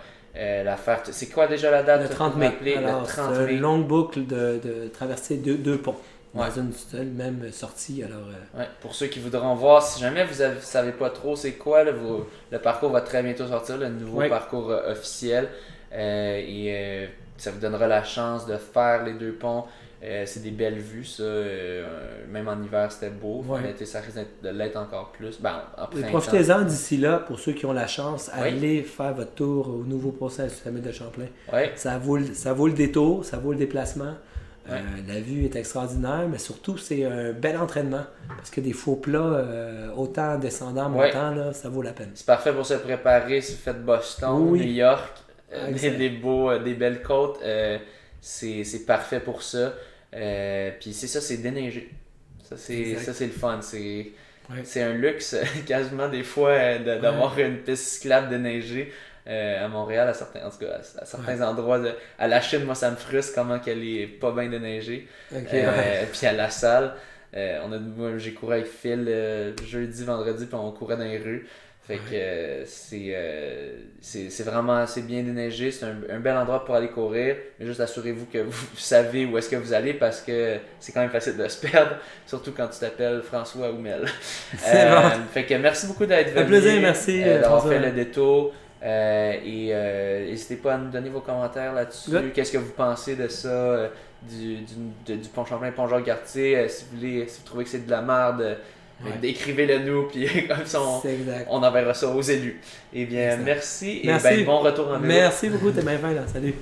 Speaker 1: la faire. C'est quoi déjà la date
Speaker 2: Le
Speaker 1: pour
Speaker 2: 30 mai. Alors,
Speaker 1: le
Speaker 2: c'est
Speaker 1: 30 mai.
Speaker 2: une longue boucle de, de traverser deux, deux ponts dans
Speaker 1: Ouais.
Speaker 2: une seule même sortie. Alors, euh,
Speaker 1: Ouais, pour ceux qui voudront voir, si jamais vous ne savez pas trop c'est quoi, là, vous- le parcours va très bientôt sortir, le nouveau
Speaker 2: Ouais.
Speaker 1: parcours euh, officiel. Euh, et euh, ça vous donnera la chance de faire les deux ponts. Euh, c'est des belles vues, ça. Euh, même en hiver, c'était beau. Sais, ça risque de l'être encore plus. Ben, en.
Speaker 2: Profitez-en d'ici là, pour ceux qui ont la chance, allez faire votre tour au nouveau procès du sommet de Champlain.
Speaker 1: Ouais.
Speaker 2: Ça vaut, ça vaut le détour, ça vaut le déplacement. Euh, la vue est extraordinaire, mais surtout, c'est un bel entraînement. Parce que des faux plats, euh, autant descendant,
Speaker 1: Ouais.
Speaker 2: montant, là, ça vaut la peine.
Speaker 1: C'est parfait pour se préparer si vous faites Boston,
Speaker 2: Oui.
Speaker 1: New York, euh,
Speaker 2: Ah,
Speaker 1: des, des beaux, des belles côtes. c'est parfait pour ça. Puis c'est ça, c'est déneigé. Ça, c'est le fun. C'est
Speaker 2: Ouais.
Speaker 1: un luxe, quasiment des fois, de- d'avoir une piste cyclable déneigée. Euh, à Montréal, à certains, en tout cas, à, à certains endroits. de- à la Chine, moi, ça me frustre comment qu'elle est pas bien déneigée.
Speaker 2: Ok,
Speaker 1: Euh. Puis à la salle, euh, on a, moi, j'ai couru avec Phil euh, jeudi, vendredi, puis on courait dans les rues. Fait que euh, c'est, euh, c'est c'est vraiment c'est bien déneigé, c'est un, un bel endroit pour aller courir, mais juste assurez-vous que vous savez où est-ce que vous allez parce que c'est quand même facile de se perdre, surtout quand tu t'appelles François ou Mel.
Speaker 2: C'est bon.
Speaker 1: Fait que merci beaucoup d'être venu.
Speaker 2: plaisir, merci,
Speaker 1: d'avoir
Speaker 2: François.
Speaker 1: fait le détour. Euh, et euh, n'hésitez pas à nous donner vos commentaires là-dessus. Qu'est-ce que vous pensez de ça, euh, du, du, de- du pont Champlain, pont Jacques-Cartier? Euh, si, vous voulez, si vous trouvez que c'est de la merde,
Speaker 2: Ouais.
Speaker 1: décrivez-le nous, puis comme ça, on, enverra ça aux élus. Eh bien,
Speaker 2: Exact.
Speaker 1: merci et
Speaker 2: Merci.
Speaker 1: ben, bon retour en vélo.
Speaker 2: Merci beaucoup, t'es bien là. Salut.